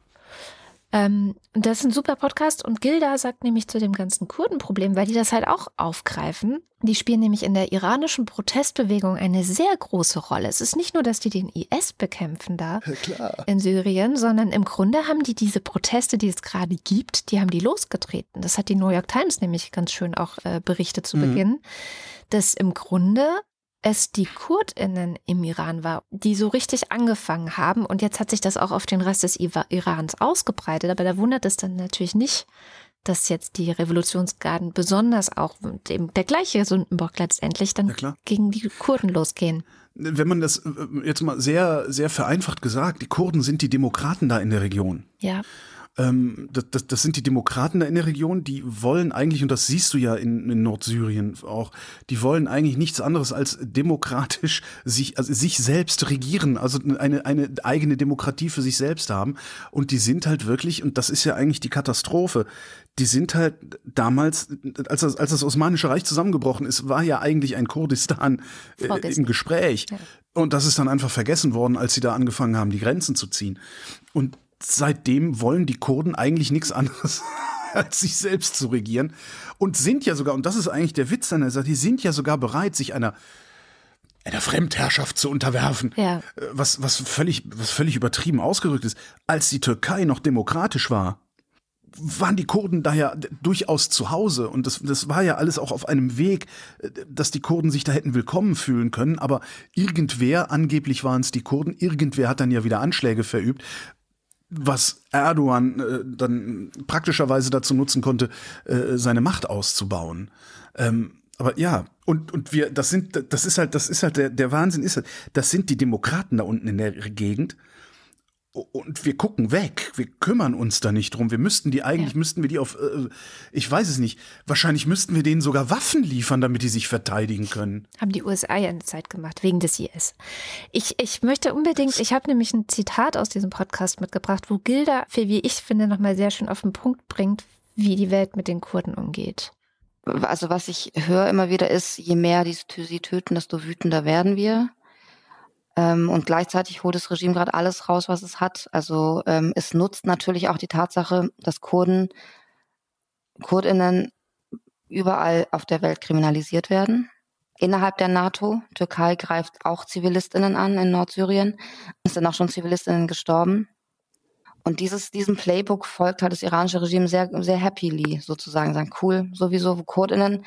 Ähm, das ist ein super Podcast und Gilda sagt nämlich zu dem ganzen Kurdenproblem, weil die das halt auch aufgreifen. Die spielen nämlich in der iranischen Protestbewegung eine sehr große Rolle. Es ist nicht nur, dass die den IS bekämpfen da ja, in Syrien, sondern im Grunde haben die diese Proteste, die es gerade gibt, die haben die losgetreten. Das hat die New York Times nämlich ganz schön auch äh, berichtet zu mhm. Beginn, dass im Grunde es die KurdInnen im Iran war, die so richtig angefangen haben. Und jetzt hat sich das auch auf den Rest des Irans ausgebreitet. Aber da wundert es dann natürlich nicht, dass jetzt die Revolutionsgarden besonders auch dem, der gleiche Sündenbock letztendlich dann ja, gegen die Kurden losgehen. Wenn man das äh, jetzt mal sehr, sehr vereinfacht gesagt, die Kurden sind die Demokraten da in der Region. Ja. Ähm, das, das, das sind die Demokraten da in der Region, die wollen eigentlich, und das siehst du ja in, in Nordsyrien auch, die wollen eigentlich nichts anderes als demokratisch sich, also sich selbst regieren, also eine, eine eigene Demokratie für sich selbst haben. Und die sind halt wirklich, und das ist ja eigentlich die Katastrophe, die sind halt damals, als das, als das Osmanische Reich zusammengebrochen ist, war ja eigentlich ein Kurdistan äh, im Gespräch. Ja. Und das ist dann einfach vergessen worden, als sie da angefangen haben, die Grenzen zu ziehen. Und seitdem wollen die Kurden eigentlich nichts anderes als sich selbst zu regieren und sind ja sogar, und das ist eigentlich der Witz an der Sache, die sind ja sogar bereit, sich einer einer Fremdherrschaft zu unterwerfen, ja. Äh, was, was, völlig, was völlig übertrieben ausgerückt ist. Als die Türkei noch demokratisch war, waren die Kurden da ja durchaus zu Hause und das, das war ja alles auch auf einem Weg, äh, dass die Kurden sich da hätten willkommen fühlen können, aber irgendwer, angeblich waren es die Kurden, irgendwer hat dann ja wieder Anschläge verübt, was Erdogan äh, dann praktischerweise dazu nutzen konnte, äh, seine Macht auszubauen. Ähm, aber ja, und, und wir, das sind, das ist halt, das ist halt der, der Wahnsinn ist halt, das sind die Demokraten da unten in der Gegend und wir gucken weg, wir kümmern uns da nicht drum. Wir müssten die eigentlich, ja. müssten wir die auf, äh, ich weiß es nicht, wahrscheinlich müssten wir denen sogar Waffen liefern, damit die sich verteidigen können. Haben die USA ja eine Zeit gemacht, wegen des IS. Ich, ich möchte unbedingt, ich habe nämlich ein Zitat aus diesem Podcast mitgebracht, wo Gilda, für wie ich finde, nochmal sehr schön auf den Punkt bringt, wie die Welt mit den Kurden umgeht. Also was ich höre immer wieder ist, je mehr die sie töten, desto wütender werden wir. Ähm, und gleichzeitig holt das Regime gerade alles raus, was es hat. Also ähm, es nutzt natürlich auch die Tatsache, dass Kurden, Kurdinnen überall auf der Welt kriminalisiert werden. Innerhalb der NATO, Türkei greift auch Zivilistinnen an in Nordsyrien. Es sind auch schon Zivilistinnen gestorben. Und dieses, diesem Playbook folgt halt das iranische Regime sehr, sehr happily sozusagen, sagen, cool, sowieso Kurdinnen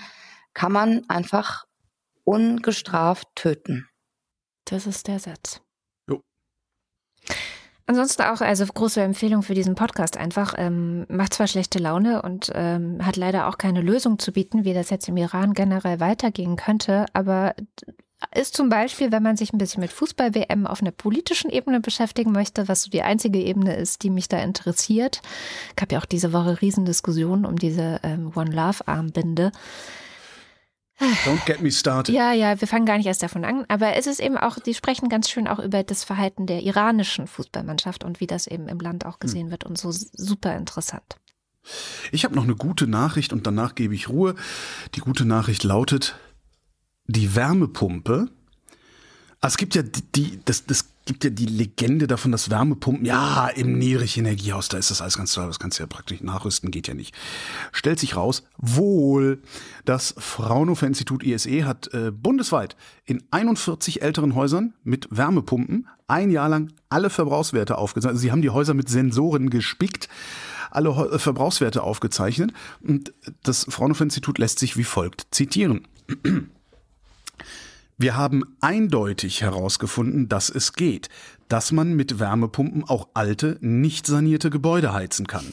kann man einfach ungestraft töten. Das ist der Satz. Jo. Ansonsten auch, also große Empfehlung für diesen Podcast einfach. Ähm, macht zwar schlechte Laune und ähm, hat leider auch keine Lösung zu bieten, wie das jetzt im Iran generell weitergehen könnte, aber ist zum Beispiel, wenn man sich ein bisschen mit Fußball-WM auf einer politischen Ebene beschäftigen möchte, was so die einzige Ebene ist, die mich da interessiert. Ich habe ja auch diese Woche Riesendiskussionen um diese ähm, One Love-Armbinde. Don't get me started. Ja, ja, wir fangen gar nicht erst davon an. Aber es ist eben auch, die sprechen ganz schön auch über das Verhalten der iranischen Fußballmannschaft und wie das eben im Land auch gesehen hm. wird und so super interessant. Ich habe noch eine gute Nachricht und danach gebe ich Ruhe. Die gute Nachricht lautet, die Wärmepumpe. Ah, es gibt ja die, die das, das gibt ja die Legende davon, dass Wärmepumpen, ja, im Nierich-Energiehaus, da ist das alles ganz toll, das kannst du ja praktisch nachrüsten, geht ja nicht. Stellt sich raus, wohl, das Fraunhofer-Institut ISE hat äh, bundesweit in 41 älteren Häusern mit Wärmepumpen ein Jahr lang alle Verbrauchswerte aufgezeichnet. Also sie haben die Häuser mit Sensoren gespickt alle Verbrauchswerte aufgezeichnet und das Fraunhofer-Institut lässt sich wie folgt zitieren. Wir haben eindeutig herausgefunden, dass es geht, dass man mit Wärmepumpen auch alte, nicht sanierte Gebäude heizen kann.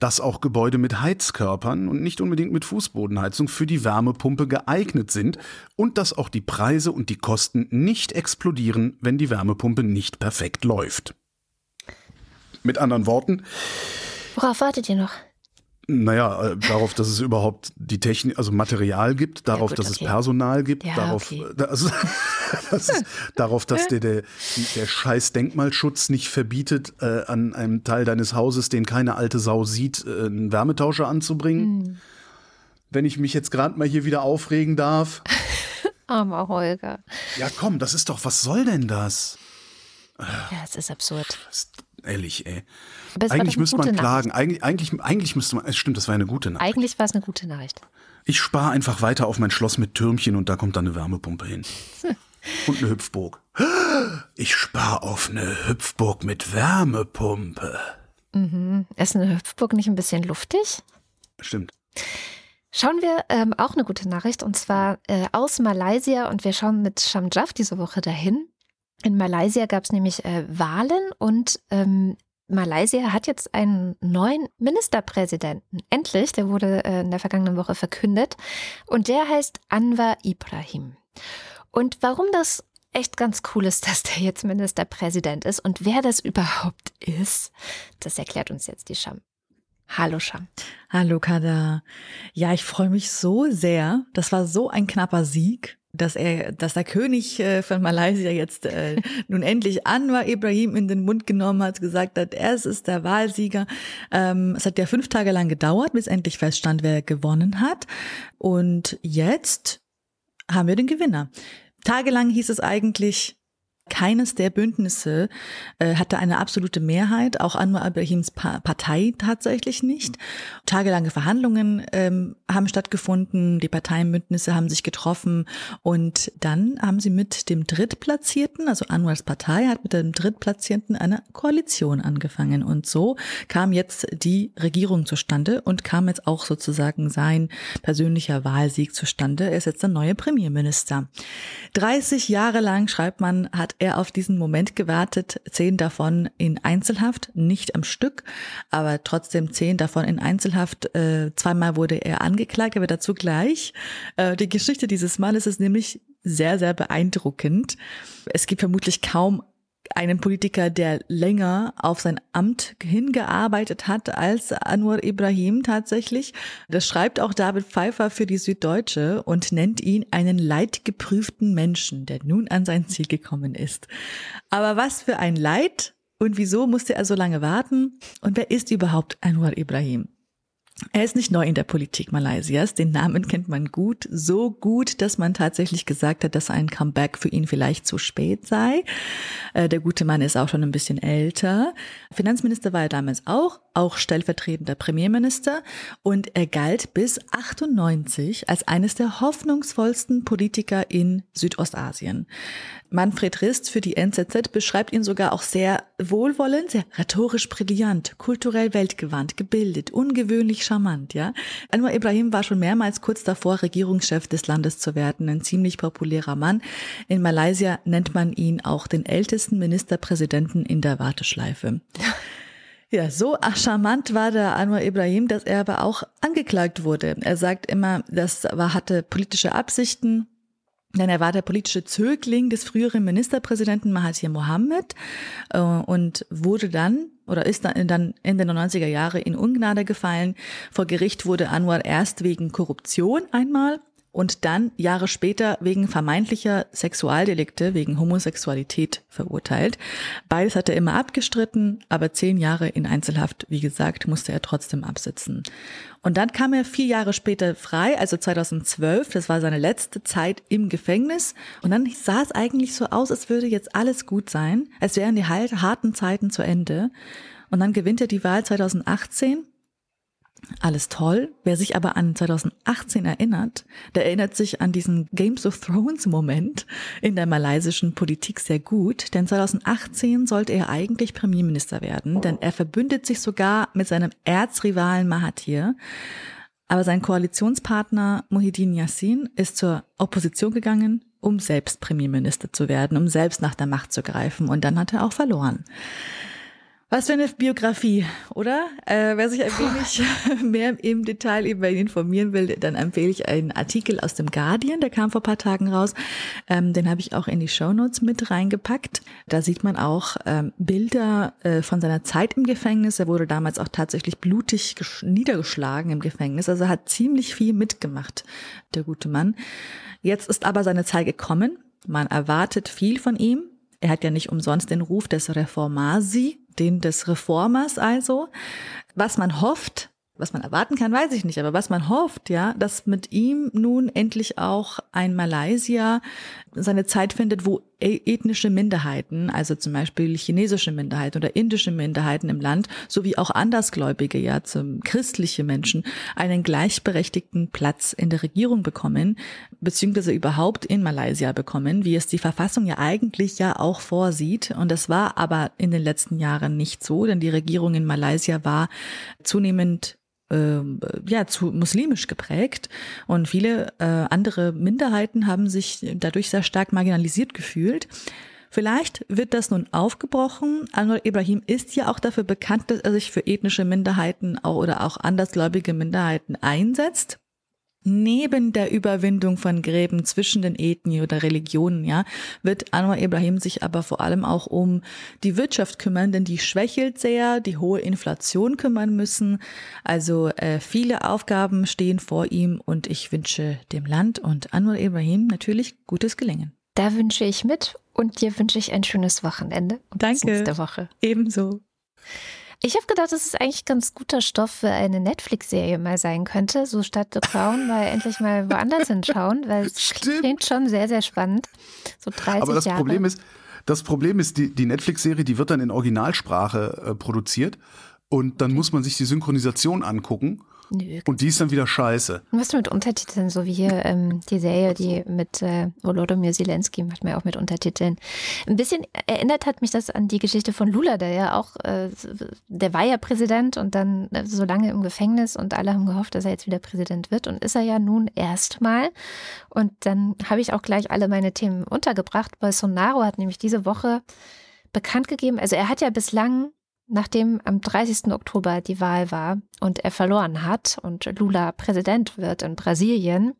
Dass auch Gebäude mit Heizkörpern und nicht unbedingt mit Fußbodenheizung für die Wärmepumpe geeignet sind und dass auch die Preise und die Kosten nicht explodieren, wenn die Wärmepumpe nicht perfekt läuft. Mit anderen Worten. Worauf wartet ihr noch? Naja, äh, darauf, dass es überhaupt die Technik, also Material gibt, darauf, ja, gut, dass okay. es Personal gibt, ja, darauf, okay. also, das ist, darauf, dass dir der, der scheiß Denkmalschutz nicht verbietet, äh, an einem Teil deines Hauses, den keine alte Sau sieht, äh, einen Wärmetauscher anzubringen. Mhm. Wenn ich mich jetzt gerade mal hier wieder aufregen darf. Armer Holger. Ja, komm, das ist doch, was soll denn das? Ja, es ist absurd. Ehrlich, ey. Eigentlich müsste man klagen. Eigentlich, eigentlich, eigentlich müsste man. Es stimmt, das war eine gute Nachricht. Eigentlich war es eine gute Nachricht. Ich spare einfach weiter auf mein Schloss mit Türmchen und da kommt dann eine Wärmepumpe hin. und eine Hüpfburg. Ich spare auf eine Hüpfburg mit Wärmepumpe. Mhm. Ist eine Hüpfburg nicht ein bisschen luftig? Stimmt. Schauen wir ähm, auch eine gute Nachricht und zwar äh, aus Malaysia und wir schauen mit Shamjaf diese Woche dahin. In Malaysia gab es nämlich äh, Wahlen und ähm, Malaysia hat jetzt einen neuen Ministerpräsidenten. Endlich, der wurde äh, in der vergangenen Woche verkündet. Und der heißt Anwar Ibrahim. Und warum das echt ganz cool ist, dass der jetzt Ministerpräsident ist und wer das überhaupt ist, das erklärt uns jetzt die Scham. Hallo Sham. Hallo Kada. Ja, ich freue mich so sehr. Das war so ein knapper Sieg dass er, dass der König äh, von Malaysia jetzt äh, nun endlich Anwar Ibrahim in den Mund genommen hat, gesagt hat, er ist der Wahlsieger. Ähm, es hat ja fünf Tage lang gedauert, bis endlich feststand, wer gewonnen hat. Und jetzt haben wir den Gewinner. Tagelang hieß es eigentlich, keines der Bündnisse äh, hatte eine absolute Mehrheit, auch Anwar Ibrahims pa Partei tatsächlich nicht. Tagelange Verhandlungen ähm, haben stattgefunden, die Parteienbündnisse haben sich getroffen und dann haben sie mit dem Drittplatzierten, also Anwars Partei hat mit dem Drittplatzierten eine Koalition angefangen und so kam jetzt die Regierung zustande und kam jetzt auch sozusagen sein persönlicher Wahlsieg zustande. Er ist jetzt der neue Premierminister. 30 Jahre lang, schreibt man, hat er auf diesen Moment gewartet, zehn davon in Einzelhaft, nicht am Stück, aber trotzdem zehn davon in Einzelhaft. Äh, zweimal wurde er angeklagt, aber dazu gleich. Äh, die Geschichte dieses Mannes ist nämlich sehr, sehr beeindruckend. Es gibt vermutlich kaum einen Politiker, der länger auf sein Amt hingearbeitet hat als Anwar Ibrahim tatsächlich. Das schreibt auch David Pfeiffer für die Süddeutsche und nennt ihn einen leidgeprüften Menschen, der nun an sein Ziel gekommen ist. Aber was für ein Leid und wieso musste er so lange warten? Und wer ist überhaupt Anwar Ibrahim? Er ist nicht neu in der Politik Malaysias. Den Namen kennt man gut. So gut, dass man tatsächlich gesagt hat, dass ein Comeback für ihn vielleicht zu spät sei. Äh, der gute Mann ist auch schon ein bisschen älter. Finanzminister war er damals auch, auch stellvertretender Premierminister. Und er galt bis 98 als eines der hoffnungsvollsten Politiker in Südostasien. Manfred Rist für die NZZ beschreibt ihn sogar auch sehr wohlwollend, sehr rhetorisch brillant, kulturell weltgewandt, gebildet, ungewöhnlich charmant, ja. Anwar Ibrahim war schon mehrmals kurz davor, Regierungschef des Landes zu werden, ein ziemlich populärer Mann. In Malaysia nennt man ihn auch den ältesten Ministerpräsidenten in der Warteschleife. Ja, so charmant war der Anwar Ibrahim, dass er aber auch angeklagt wurde. Er sagt immer, das war, hatte politische Absichten, denn er war der politische Zögling des früheren Ministerpräsidenten Mahathir Mohammed äh, und wurde dann oder ist dann Ende der 90er Jahre in Ungnade gefallen. Vor Gericht wurde Anwar erst wegen Korruption einmal und dann Jahre später wegen vermeintlicher Sexualdelikte, wegen Homosexualität verurteilt. Beides hat er immer abgestritten, aber zehn Jahre in Einzelhaft, wie gesagt, musste er trotzdem absitzen. Und dann kam er vier Jahre später frei, also 2012, das war seine letzte Zeit im Gefängnis. Und dann sah es eigentlich so aus, als würde jetzt alles gut sein, als wären die harten Zeiten zu Ende. Und dann gewinnt er die Wahl 2018 alles toll. Wer sich aber an 2018 erinnert, der erinnert sich an diesen Games of Thrones Moment in der malaysischen Politik sehr gut, denn 2018 sollte er eigentlich Premierminister werden, denn er verbündet sich sogar mit seinem Erzrivalen Mahathir. Aber sein Koalitionspartner Muhyiddin Yassin ist zur Opposition gegangen, um selbst Premierminister zu werden, um selbst nach der Macht zu greifen. Und dann hat er auch verloren. Was für eine Biografie, oder? Äh, wer sich ein wenig mehr im Detail über ihn informieren will, dann empfehle ich einen Artikel aus dem Guardian, der kam vor paar Tagen raus. Ähm, den habe ich auch in die Show Notes mit reingepackt. Da sieht man auch ähm, Bilder äh, von seiner Zeit im Gefängnis. Er wurde damals auch tatsächlich blutig niedergeschlagen im Gefängnis. Also hat ziemlich viel mitgemacht, der gute Mann. Jetzt ist aber seine Zeit gekommen. Man erwartet viel von ihm. Er hat ja nicht umsonst den Ruf des Reformasi, den des Reformers also. Was man hofft, was man erwarten kann, weiß ich nicht, aber was man hofft, ja, dass mit ihm nun endlich auch ein Malaysia seine Zeit findet, wo ethnische Minderheiten, also zum Beispiel chinesische Minderheiten oder indische Minderheiten im Land, sowie auch Andersgläubige, ja, zum christliche Menschen, einen gleichberechtigten Platz in der Regierung bekommen, beziehungsweise überhaupt in Malaysia bekommen, wie es die Verfassung ja eigentlich ja auch vorsieht. Und das war aber in den letzten Jahren nicht so, denn die Regierung in Malaysia war zunehmend ja, zu muslimisch geprägt und viele äh, andere Minderheiten haben sich dadurch sehr stark marginalisiert gefühlt. Vielleicht wird das nun aufgebrochen. Anwar Ibrahim ist ja auch dafür bekannt, dass er sich für ethnische Minderheiten auch, oder auch andersgläubige Minderheiten einsetzt. Neben der Überwindung von Gräben zwischen den Ethnien oder Religionen, ja, wird Anwar Ibrahim sich aber vor allem auch um die Wirtschaft kümmern, denn die schwächelt sehr, die hohe Inflation kümmern müssen. Also äh, viele Aufgaben stehen vor ihm und ich wünsche dem Land und Anwar Ibrahim natürlich gutes Gelingen. Da wünsche ich mit und dir wünsche ich ein schönes Wochenende. Und Danke. Nächste Woche. Ebenso. Ich habe gedacht, dass es eigentlich ganz guter Stoff für eine Netflix-Serie mal sein könnte. So statt The Crown mal endlich mal woanders hinschauen, weil es Stimmt. klingt schon sehr, sehr spannend. So 30 Aber das Jahre. Problem ist, das Problem ist, die, die Netflix-Serie, die wird dann in Originalsprache äh, produziert und dann muss man sich die Synchronisation angucken Nö. und die ist dann wieder scheiße. Was mit Untertiteln, so wie hier ähm, die Serie, die mit äh, Volodymyr Zelensky macht mir auch mit Untertiteln. Ein bisschen erinnert hat mich das an die Geschichte von Lula, der ja auch, äh, der war ja Präsident und dann äh, so lange im Gefängnis und alle haben gehofft, dass er jetzt wieder Präsident wird und ist er ja nun erstmal. Und dann habe ich auch gleich alle meine Themen untergebracht. Bolsonaro hat nämlich diese Woche bekannt gegeben, also er hat ja bislang nachdem am 30. Oktober die Wahl war und er verloren hat und Lula Präsident wird in Brasilien,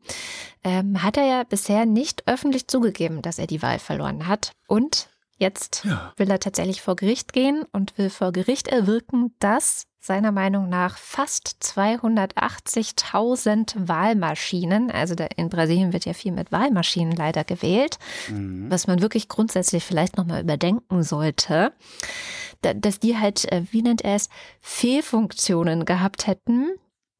ähm, hat er ja bisher nicht öffentlich zugegeben, dass er die Wahl verloren hat. Und jetzt Ja. will er tatsächlich vor Gericht gehen und will vor Gericht erwirken, dass seiner Meinung nach fast 280.000 Wahlmaschinen, also in Brasilien wird ja viel mit Wahlmaschinen leider gewählt, Mhm. was man wirklich grundsätzlich vielleicht nochmal überdenken sollte, dass die halt, äh, wie nennt er es, Fehlfunktionen gehabt hätten.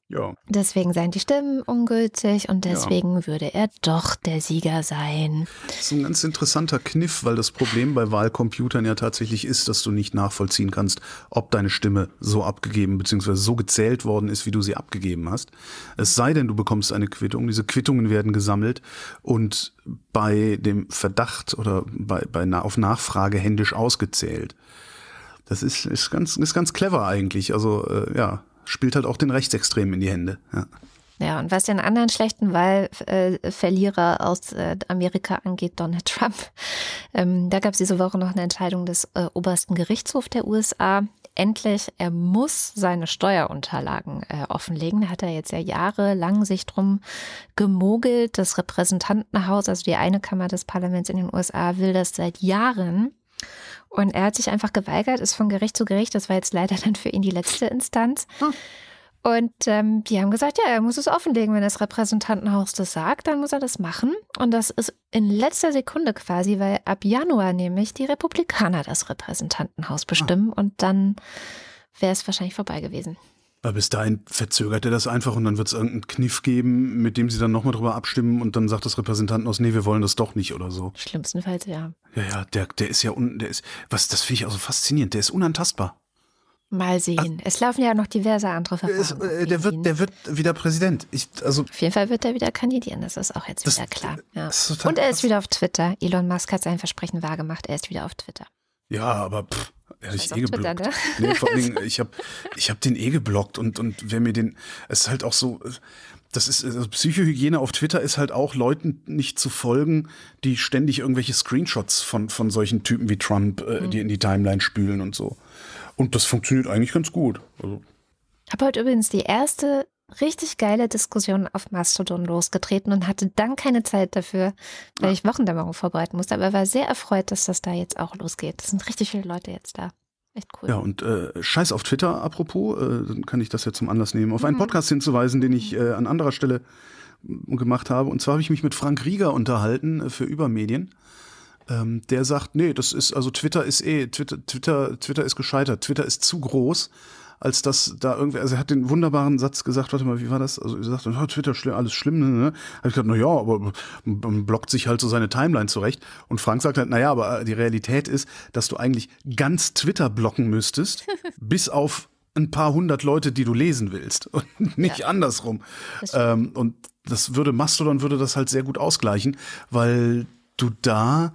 Ja. Deswegen seien die Stimmen ungültig und deswegen würde er doch der Sieger sein. Das ist ein ganz interessanter Kniff, weil das Problem bei Wahlcomputern ja tatsächlich ist, dass du nicht nachvollziehen kannst, ob deine Stimme so abgegeben bzw. so gezählt worden ist, wie du sie abgegeben hast. Es sei denn, du bekommst eine Quittung. Diese Quittungen werden gesammelt und bei dem Verdacht oder bei, bei auf Nachfrage händisch ausgezählt. Das ist, ist, ganz, ist ganz clever eigentlich. Also äh, ja, spielt halt auch den Rechtsextremen in die Hände. Ja. Ja, und was den anderen schlechten Wahlverlierer aus äh, Amerika angeht, Donald Trump, ähm, da gab es diese Woche noch eine Entscheidung des äh, obersten Gerichtshofs der USA. Endlich, er muss seine Steuerunterlagen äh, offenlegen. Da hat er jetzt ja jahrelang sich drum gemogelt. Das Repräsentantenhaus, also die eine Kammer des Parlaments in den USA, will das seit Jahren. Und er hat sich einfach geweigert, ist von Gericht zu Gericht. Das war jetzt leider dann für ihn die letzte Instanz. Und ähm, die haben gesagt, ja, er muss es offenlegen. Wenn das Repräsentantenhaus das sagt, dann muss er das machen. Und das ist in letzter Sekunde quasi, weil ab Januar nämlich die Republikaner das Repräsentantenhaus bestimmen. Und dann wäre es wahrscheinlich vorbei gewesen. Aber bis dahin verzögert er das einfach und dann wird es irgendeinen Kniff geben, mit dem sie dann nochmal drüber abstimmen und dann sagt das Repräsentantenhaus, nee, wir wollen das doch nicht oder so. Schlimmstenfalls, ja. Ja, ja, der, der ist ja, un, der ist, was, das finde ich auch so faszinierend, der ist unantastbar. Mal sehen. es laufen ja noch diverse andere Verfahren. äh, der, wird, der wird wieder Präsident. Ich, also, Auf jeden Fall wird er wieder kandidieren, das ist auch jetzt Das- wieder klar. Ja. Und er ist wieder auf Twitter. Elon Musk hat sein Versprechen wahrgemacht, er ist wieder auf Twitter. ja, aber pff, ist ich eh Twitter, geblockt. ne? Nee, vor allen Dingen, ich habe ich hab den eh geblockt und, und wer mir den, es ist halt auch so, das ist, also Psychohygiene auf Twitter ist halt auch Leuten nicht zu folgen, die ständig irgendwelche Screenshots von, von solchen Typen wie Trump, äh, Mhm. die in die Timeline spülen und so. Und das funktioniert eigentlich ganz gut. Also, habe heute übrigens die erste richtig geile Diskussion auf Mastodon losgetreten und hatte dann keine Zeit dafür, weil ich Wochendämmerung vorbereiten musste. Aber war sehr erfreut, dass das da jetzt auch losgeht. Es sind richtig viele Leute jetzt da. Echt cool. Ja, und äh, Scheiß auf Twitter, apropos, äh, dann kann ich das ja zum Anlass nehmen, auf Mhm. einen Podcast hinzuweisen, den ich äh, an anderer Stelle m, gemacht habe. Und zwar habe ich mich mit Frank Rieger unterhalten äh, für Übermedien. Ähm, der sagt, nee, das ist, also Twitter ist eh, Twitter, Twitter, Twitter ist gescheitert. Twitter ist zu groß, als dass da irgendwie, also er hat den wunderbaren Satz gesagt, warte mal, wie war das? Also er sagt, oh, Twitter, schlimm, alles schlimm, ne? ne? Hab ich gesagt, na ja, aber man blockt sich halt so seine Timeline zurecht. Und Frank sagt halt, na ja, aber die Realität ist, dass du eigentlich ganz Twitter blocken müsstest, bis auf ein paar hundert Leute, die du lesen willst und nicht andersrum. Das stimmt. Ähm, und das würde Mastodon würde das halt sehr gut ausgleichen, weil du da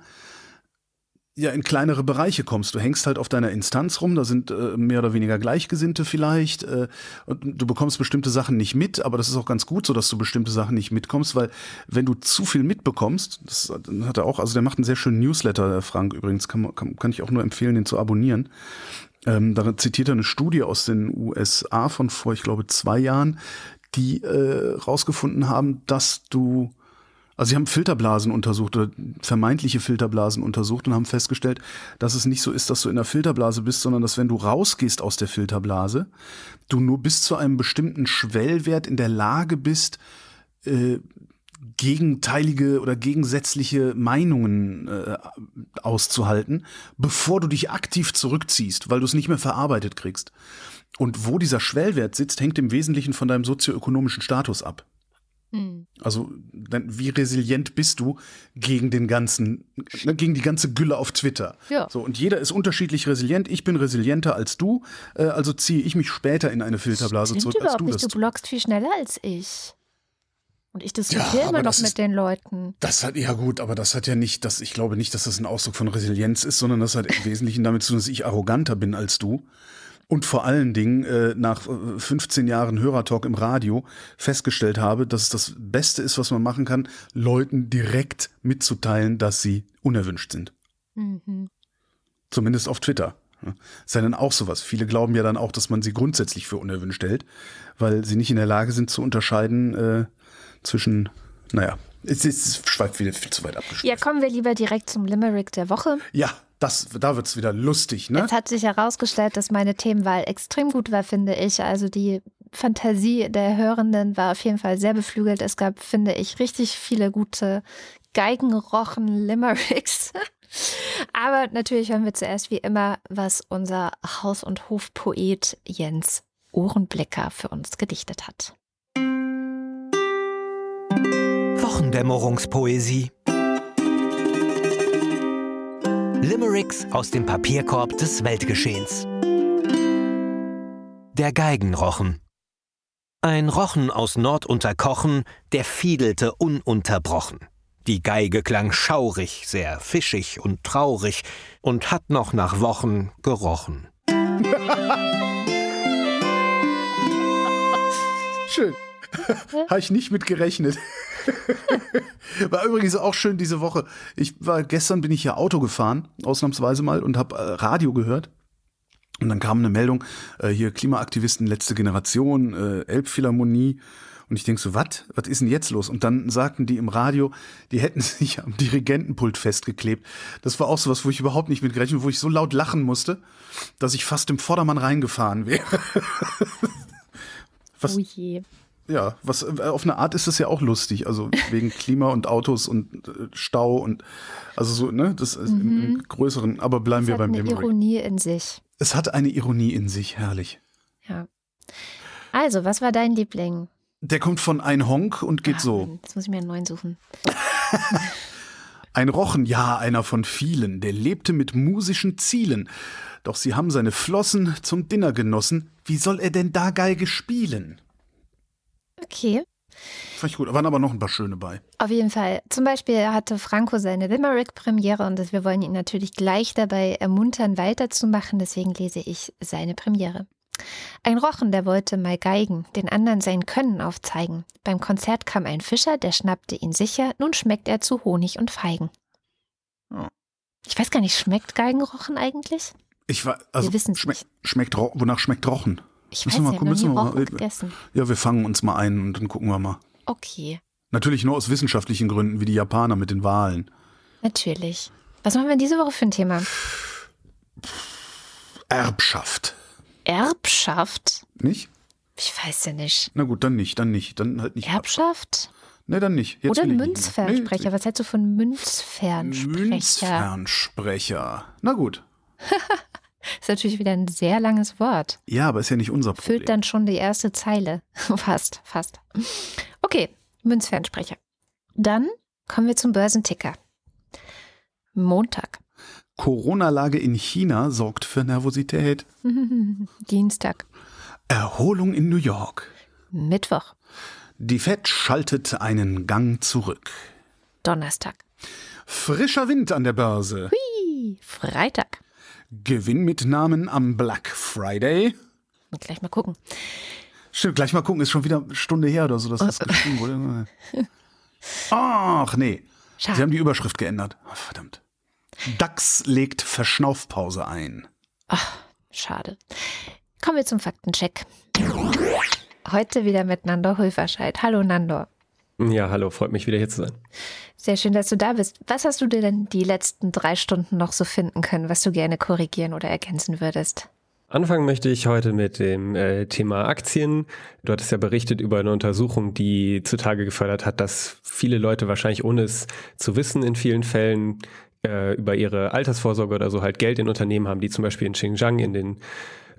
ja in kleinere Bereiche kommst. Du hängst halt auf deiner Instanz rum, da sind äh, mehr oder weniger Gleichgesinnte vielleicht äh, und du bekommst bestimmte Sachen nicht mit, aber das ist auch ganz gut so, dass du bestimmte Sachen nicht mitkommst, weil wenn du zu viel mitbekommst, das hat er auch, also der macht einen sehr schönen Newsletter, der Frank übrigens, kann, kann, kann ich auch nur empfehlen, den zu abonnieren. Ähm, darin zitiert er eine Studie aus den USA von vor, ich glaube, zwei Jahren, die äh, rausgefunden haben, dass du also sie haben Filterblasen untersucht oder vermeintliche Filterblasen untersucht und haben festgestellt, dass es nicht so ist, dass du in der Filterblase bist, sondern dass wenn du rausgehst aus der Filterblase, du nur bis zu einem bestimmten Schwellwert in der Lage bist, äh, gegenteilige oder gegensätzliche Meinungen äh, auszuhalten, bevor du dich aktiv zurückziehst, weil du es nicht mehr verarbeitet kriegst. Und wo dieser Schwellwert sitzt, hängt im Wesentlichen von deinem sozioökonomischen Status ab. Hm. Also, wie resilient bist du gegen den ganzen, ne, gegen die ganze Gülle auf Twitter? Ja. So, und jeder ist unterschiedlich resilient. Ich bin resilienter als du, äh, also ziehe ich mich später in eine Filterblase Stimmt zurück, als du nicht. das Du bloggst viel schneller als ich. Und ich diskutiere Ja, immer noch mit ist- den Leuten. Das hat, ja gut, aber das hat ja nicht, das, ich glaube nicht, dass das ein Ausdruck von Resilienz ist, sondern das hat im Wesentlichen damit zu tun, dass ich arroganter bin als du. Und vor allen Dingen äh, nach äh, 15 Jahren Hörertalk im Radio festgestellt habe, dass es das Beste ist, was man machen kann, Leuten direkt mitzuteilen, dass sie unerwünscht sind. Mhm. Zumindest auf Twitter. Ist ja dann auch sowas. Viele glauben ja dann auch, dass man sie grundsätzlich für unerwünscht hält, weil sie nicht in der Lage sind zu unterscheiden äh, zwischen, naja, es, es schweift wieder viel zu weit abgeschweift. Ja, kommen wir lieber direkt zum Limerick der Woche. Ja, das, da wird's wieder lustig, ne? Es hat sich herausgestellt, dass meine Themenwahl extrem gut war, finde ich. Also die Fantasie der Hörenden war auf jeden Fall sehr beflügelt. Es gab, finde ich, richtig viele gute Geigenrochen-Limericks. Aber natürlich hören wir zuerst wie immer, was unser Haus- und Hofpoet Jens Ohrenblicker für uns gedichtet hat. Wochendämmerungspoesie. Limericks aus dem Papierkorb des Weltgeschehens. Der Geigenrochen. Ein Rochen aus Nordunterkochen, der fiedelte ununterbrochen. Die Geige klang schaurig, sehr fischig und traurig und hat noch nach Wochen gerochen. Schön. Habe ich nicht mit gerechnet. war übrigens auch schön diese Woche. Ich war gestern bin ich ja Auto gefahren, ausnahmsweise mal und habe äh, Radio gehört. Und dann kam eine Meldung, äh, hier Klimaaktivisten letzte Generation, äh, Elbphilharmonie. Und ich denk so, was? Was ist denn jetzt los? Und dann sagten die im Radio, die hätten sich am Dirigentenpult festgeklebt. Das war auch so was, wo ich überhaupt nicht mit gerechnet, wo ich so laut lachen musste, dass ich fast im Vordermann reingefahren wäre. Was, Oh je. Ja, was äh, auf eine Art ist das ja auch lustig, also wegen Klima und Autos und äh, Stau und also so, ne, das ist im, im größeren, aber bleiben Es wir hat beim eine Limerick. Ironie in sich. Es hat eine Ironie in sich, herrlich. Ja. Also, was war dein Liebling? Der kommt von ein Honk und geht Ah, so. Mann, Jetzt muss ich mir einen neuen suchen. Ein Rochen, ja, einer von vielen, der lebte mit musischen Zielen. Doch sie haben seine Flossen zum Dinner genossen. Wie soll er denn da Geige spielen? Okay. Fand ich gut, da waren aber noch ein paar schöne bei. Auf jeden Fall. Zum Beispiel hatte Franco seine Limerick-Premiere und das, wir wollen ihn natürlich gleich dabei ermuntern, weiterzumachen. Deswegen lese ich seine Premiere. Ein Rochen, der wollte mal geigen, den anderen sein Können aufzeigen. Beim Konzert kam ein Fischer, der schnappte ihn sicher, nun schmeckt er zu Honig und Feigen. Oh. Ich weiß gar nicht, schmeckt Geigenrochen eigentlich? Ich war, also wissen's schmeck, nicht. schmeckt, wonach schmeckt Rochen? Ich weiß nicht, mal- ich habe noch mal- gegessen. Ja, wir fangen uns mal ein und dann gucken wir mal. Okay, Natürlich nur aus wissenschaftlichen Gründen, wie die Japaner mit den Wahlen. natürlich. Was machen wir diese Woche für ein Thema? Erbschaft. Erbschaft? Nicht? Ich weiß ja nicht. Na gut, dann nicht, dann nicht. Dann halt nicht. Erbschaft? Ne, dann nicht. Jetzt Oder. Münzfernsprecher. Nee, Was hältst du von Münzfernsprecher? Münzfernsprecher. Na gut. Ist natürlich wieder ein sehr langes Wort. Ja, aber ist ja nicht unser Problem. Füllt dann schon die erste Zeile. fast, fast. Okay, Münzfernsprecher. Dann kommen wir zum Börsenticker. Montag. Corona-Lage in China sorgt für Nervosität. Dienstag. Erholung in New York. Mittwoch. Die Fed schaltet einen Gang zurück. Donnerstag. Frischer Wind an der Börse. Hui, Freitag. Gewinnmitnahmen am Black Friday. Gleich mal gucken. Stimmt, gleich mal gucken, ist schon wieder eine Stunde her oder so, dass das geschrieben wurde. Ach, nee. Schade. Sie haben die Überschrift geändert. Ach, verdammt. DAX legt Verschnaufpause ein. Ach, schade. Kommen wir zum Faktencheck. Heute wieder mit Nandor Hulverscheid. Hallo Nandor. Ja, hallo, freut mich wieder hier zu sein. Sehr schön, dass du da bist. Was hast du dir denn die letzten drei Stunden noch so finden können, was du gerne korrigieren oder ergänzen würdest? Anfangen möchte ich heute mit dem äh, Thema Aktien. Du hattest ja berichtet über eine Untersuchung, die zutage gefördert hat, dass viele Leute wahrscheinlich ohne es zu wissen in vielen Fällen äh, über ihre Altersvorsorge oder so halt Geld in Unternehmen haben, die zum Beispiel in Xinjiang in den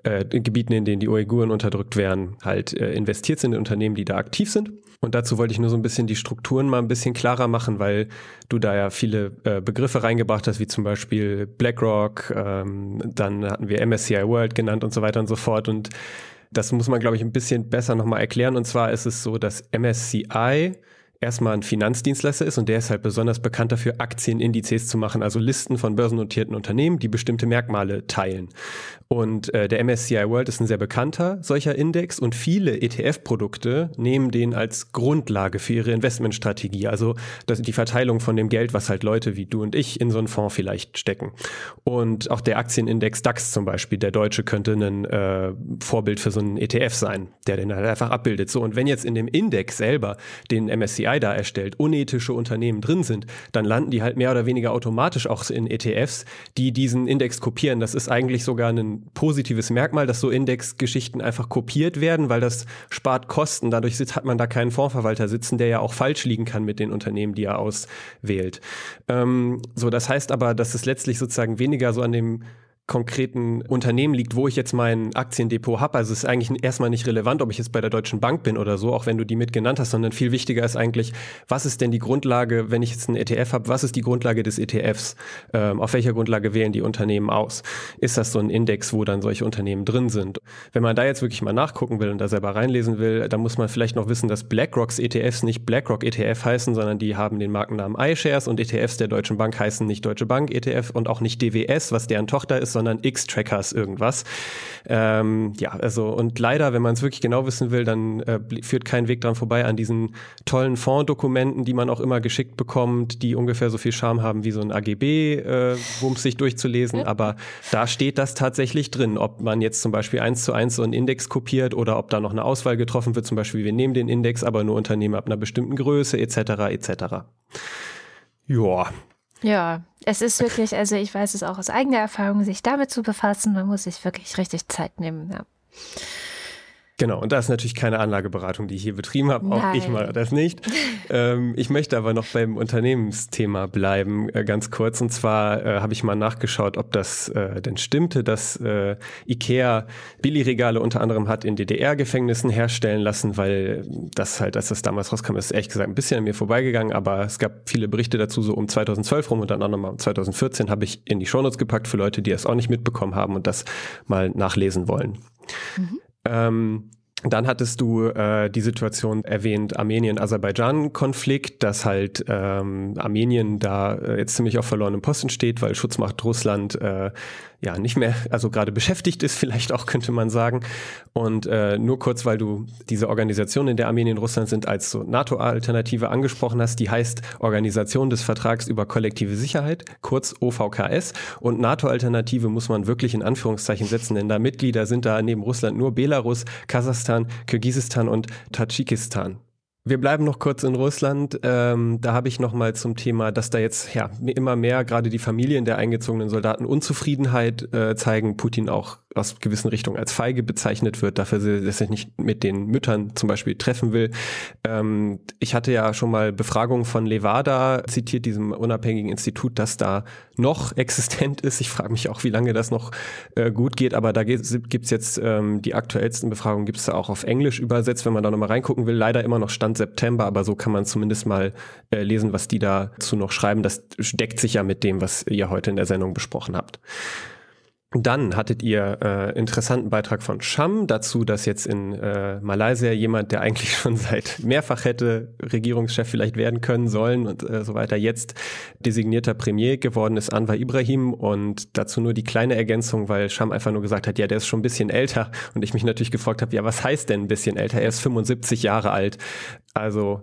äh, Gebieten, in denen die Uiguren unterdrückt werden, halt äh, investiert sind in Unternehmen, die da aktiv sind. Und dazu wollte ich nur so ein bisschen die Strukturen mal ein bisschen klarer machen, weil du da ja viele äh, Begriffe reingebracht hast, wie zum Beispiel BlackRock, ähm, dann hatten wir MSCI World genannt und so weiter und so fort. Und das muss man, glaube ich, ein bisschen besser nochmal erklären. Und zwar ist es so, dass MSCI erstmal ein Finanzdienstleister ist und der ist halt besonders bekannt dafür, Aktienindizes zu machen, also Listen von börsennotierten Unternehmen, die bestimmte Merkmale teilen. Und äh, der MSCI World ist ein sehr bekannter solcher Index und viele ETF-Produkte nehmen den als Grundlage für ihre Investmentstrategie, also das, die Verteilung von dem Geld, was halt Leute wie du und ich in so einen Fonds vielleicht stecken. Und auch der Aktienindex DAX zum Beispiel, der deutsche, könnte ein äh, Vorbild für so einen ETF sein, der den halt einfach abbildet. So, und wenn jetzt in dem Index selber den MSCI da erstellt, unethische Unternehmen drin sind, dann landen die halt mehr oder weniger automatisch auch in ETFs, die diesen Index kopieren. Das ist eigentlich sogar ein positives Merkmal, dass so Indexgeschichten einfach kopiert werden, weil das spart Kosten. Dadurch hat man da keinen Fondsverwalter sitzen, der ja auch falsch liegen kann mit den Unternehmen, die er auswählt. Ähm, so, das heißt aber, dass es letztlich sozusagen weniger so an dem konkreten Unternehmen liegt, wo ich jetzt mein Aktiendepot habe. Also es ist eigentlich erstmal nicht relevant, ob ich jetzt bei der Deutschen Bank bin oder so, auch wenn du die mit hast, sondern viel wichtiger ist eigentlich, was ist denn die Grundlage, wenn ich jetzt einen ETF habe, was ist die Grundlage des ETFs? Ähm, auf welcher Grundlage wählen die Unternehmen aus? Ist das so ein Index, wo dann solche Unternehmen drin sind? Wenn man da jetzt wirklich mal nachgucken will und da selber reinlesen will, dann muss man vielleicht noch wissen, dass BlackRocks ETFs nicht BlackRock ETF heißen, sondern die haben den Markennamen iShares und ETFs der Deutschen Bank heißen nicht Deutsche Bank ETF und auch nicht DWS, was deren Tochter ist, sondern X-Trackers irgendwas. Ähm, ja, also und leider, wenn man es wirklich genau wissen will, dann äh, führt kein Weg dran vorbei an diesen tollen Fonddokumenten, die man auch immer geschickt bekommt, die ungefähr so viel Charme haben wie so ein AGB, äh, um es sich durchzulesen. Aber da steht das tatsächlich drin, ob man jetzt zum Beispiel eins zu eins so einen Index kopiert oder ob da noch eine Auswahl getroffen wird. Zum Beispiel, wir nehmen den Index, aber nur Unternehmen ab einer bestimmten Größe etc. etc. Ja, ja, es ist wirklich, also ich weiß es auch aus eigener Erfahrung, sich damit zu befassen, man muss sich wirklich richtig Zeit nehmen. Ja. Genau, und da ist natürlich keine Anlageberatung, die ich hier betrieben habe. Auch Nein. ich mache das nicht. ähm, ich möchte aber noch beim Unternehmensthema bleiben, äh, ganz kurz. Und zwar äh, habe ich mal nachgeschaut, ob das äh, denn stimmte, dass äh, IKEA Billigregale unter anderem hat in DDR-Gefängnissen herstellen lassen, weil das halt, als das damals rauskam, ist ehrlich gesagt ein bisschen an mir vorbeigegangen. Aber es gab viele Berichte dazu, so um 2012 rum und dann auch nochmal um 2014 habe ich in die Shownotes gepackt für Leute, die es auch nicht mitbekommen haben und das mal nachlesen wollen. Mhm. Ähm, dann hattest du äh, die Situation erwähnt, Armenien-Aserbaidschan-Konflikt, dass halt ähm, Armenien da äh, jetzt ziemlich auf verlorenem Posten steht, weil Schutzmacht Russland äh, ja nicht mehr, also gerade beschäftigt ist, vielleicht auch könnte man sagen. Und äh, nur kurz, weil du diese Organisation, in der Armenien und Russland sind, als so NATO-Alternative angesprochen hast, die heißt Organisation des Vertrags über kollektive Sicherheit, kurz OVKS. Und NATO-Alternative muss man wirklich in Anführungszeichen setzen, denn da Mitglieder sind da neben Russland nur Belarus, Kasachstan, Kirgisistan und Tadschikistan. Wir bleiben noch kurz in Russland. Ähm, da habe ich noch mal zum Thema, dass da jetzt ja immer mehr gerade die Familien der eingezogenen Soldaten Unzufriedenheit äh, zeigen. Putin auch aus gewissen Richtungen als feige bezeichnet wird, dafür, dass er nicht mit den Müttern zum Beispiel treffen will. Ähm, ich hatte ja schon mal Befragungen von Levada zitiert, diesem unabhängigen Institut, das da noch existent ist. Ich frage mich auch, wie lange das noch äh, gut geht, aber da gibt's jetzt ähm, die aktuellsten Befragungen, gibt's da auch auf Englisch übersetzt, wenn man da nochmal reingucken will. Leider immer noch Stand September, aber so kann man zumindest mal äh, lesen, was die dazu noch schreiben. Das deckt sich ja mit dem, was ihr heute in der Sendung besprochen habt. Dann hattet ihr äh, interessanten Beitrag von Sham dazu, dass jetzt in äh, Malaysia jemand, der eigentlich schon seit mehrfach hätte Regierungschef vielleicht werden können sollen und äh, so weiter, jetzt designierter Premier geworden ist, Anwar Ibrahim. Und dazu nur die kleine Ergänzung, weil Sham einfach nur gesagt hat, ja, der ist schon ein bisschen älter. Und ich mich natürlich gefragt habe, ja, was heißt denn ein bisschen älter? Er ist 75 Jahre alt. Also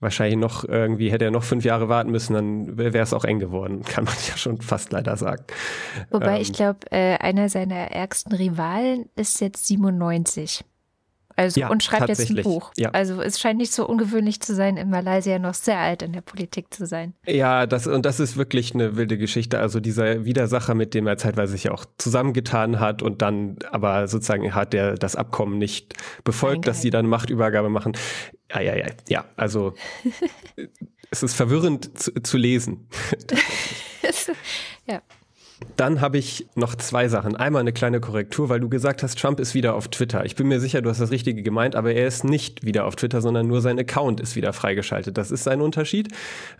wahrscheinlich noch irgendwie, hätte er noch fünf Jahre warten müssen, dann wäre es auch eng geworden, kann man ja schon fast leider sagen. Wobei ähm, ich glaube, äh, einer seiner ärgsten Rivalen ist jetzt 97. Also Ja, und schreibt jetzt ein. Buch. Ja. Also es scheint nicht so ungewöhnlich zu sein, in Malaysia noch sehr alt in der Politik zu sein. Ja, das, und das ist wirklich eine wilde Geschichte. Also dieser Widersacher, mit dem er zeitweise sich auch zusammengetan hat und dann aber sozusagen hat der das Abkommen nicht befolgt, dass sie dann Machtübergabe machen. Ja, ja, ja, ja. Also es ist verwirrend zu, zu lesen. ja. Dann habe ich noch zwei Sachen. Einmal eine kleine Korrektur, weil du gesagt hast, Trump ist wieder auf Twitter. Ich bin mir sicher, du hast das Richtige gemeint, aber er ist nicht wieder auf Twitter, sondern nur sein Account ist wieder freigeschaltet. Das ist ein Unterschied.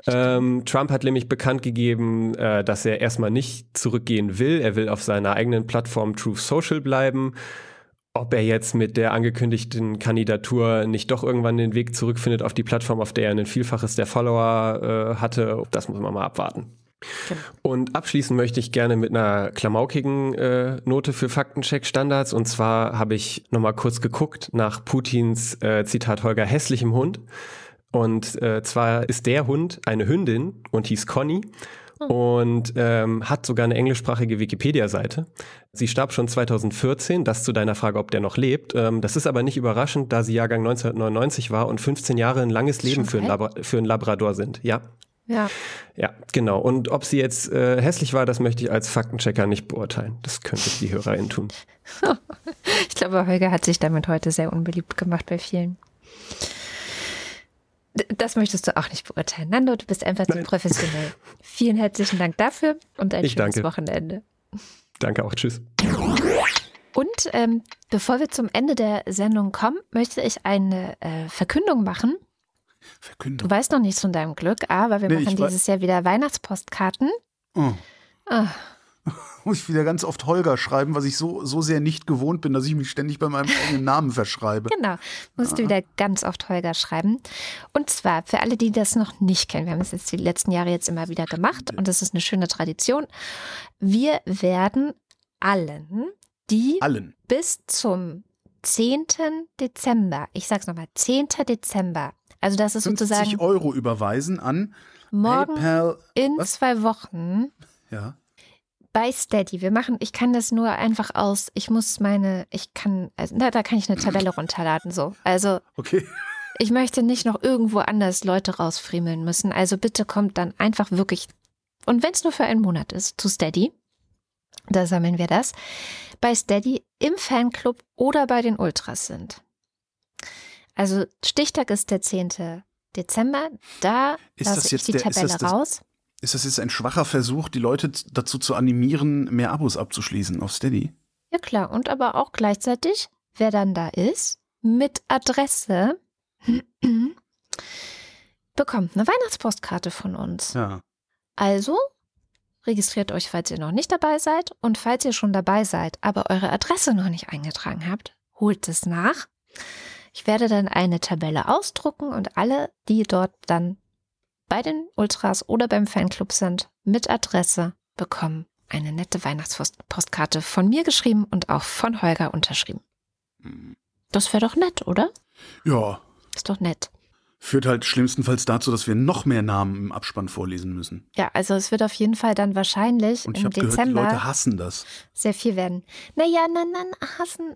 Ähm, Trump hat nämlich bekannt gegeben, äh, dass er erstmal nicht zurückgehen will. Er will auf seiner eigenen Plattform Truth Social bleiben. Ob er jetzt mit der angekündigten Kandidatur nicht doch irgendwann den Weg zurückfindet auf die Plattform, auf der er ein Vielfaches der Follower äh, hatte, das muss man mal abwarten. Und abschließen möchte ich gerne mit einer klamaukigen äh, Note für Faktencheck-Standards. Und zwar habe ich nochmal kurz geguckt nach Putins äh, Zitat Holger hässlichem Hund. Und äh, zwar ist der Hund eine Hündin und hieß Conny und ähm, hat sogar eine englischsprachige Wikipedia-Seite. Sie starb schon 2014, das zu deiner Frage, ob der noch lebt. Ähm, das ist aber nicht überraschend, da sie Jahrgang 1999 war und 15 Jahre ein langes Leben für einen, Labra für einen Labrador sind. Ja, Ja. ja, genau. Und ob sie jetzt äh, hässlich war, das möchte ich als Faktenchecker nicht beurteilen. Das könnte die HörerInnen tun. Ich glaube, Holger hat sich damit heute sehr unbeliebt gemacht bei vielen. Das möchtest du auch nicht beurteilen. Nando, du bist einfach zu professionell. Vielen herzlichen Dank dafür und ein Ich schönes danke. Wochenende. Danke auch. Tschüss. Und ähm, bevor wir zum Ende der Sendung kommen, möchte ich eine äh, Verkündung machen. Verkündung. Du weißt noch nichts von deinem Glück, aber wir Nee, machen dieses Jahr wieder Weihnachtspostkarten. Oh. Ah, Muss ich wieder ganz oft Holger schreiben, was ich so, so sehr nicht gewohnt bin, dass ich mich ständig bei meinem eigenen Namen verschreibe. Genau, musst du wieder ganz oft Holger schreiben. Und zwar für alle, die das noch nicht kennen, wir haben es jetzt die letzten Jahre jetzt immer wieder gemacht und das ist eine schöne Tradition. Wir werden allen, die Allen. bis zum 10. Dezember, ich sag's nochmal, 10. Dezember, also das ist 50 sozusagen Euro überweisen an morgen PayPal. in was? zwei Wochen Ja. bei Steady. Wir machen, ich kann das nur einfach aus, ich muss meine, ich kann, also, na, da kann ich eine Tabelle runterladen, so. Also Okay. Ich möchte nicht noch irgendwo anders Leute rausfriemeln müssen. Also bitte kommt dann einfach wirklich, und wenn es nur für einen Monat ist, zu Steady. Da sammeln wir das. Bei Steady im Fanclub oder bei den Ultras sind. Also Stichtag ist der 10. Dezember. Da Ist lasse das ich jetzt die der- ist Tabelle das das- raus. Ist das jetzt ein schwacher Versuch, die Leute dazu zu animieren, mehr Abos abzuschließen auf Steady? Ja klar, und aber auch gleichzeitig, wer dann da ist, mit Adresse, bekommt eine Weihnachtspostkarte von uns. Ja. Also registriert euch, falls ihr noch nicht dabei seid. Und falls ihr schon dabei seid, aber eure Adresse noch nicht eingetragen habt, holt es nach. Ich werde dann eine Tabelle ausdrucken und alle, die dort dann bei den Ultras oder beim Fanclub sind, mit Adresse bekommen eine nette Weihnachtspostkarte von mir geschrieben und auch von Holger unterschrieben. Das wäre doch nett, oder? Ja. Ist doch nett. Führt halt schlimmstenfalls dazu, dass wir noch mehr Namen im Abspann vorlesen müssen. Ja, also es wird auf jeden Fall dann wahrscheinlich Und ich im habe gehört, die Dezember Leute hassen das. sehr viel werden. Naja, nein, nein, hassen.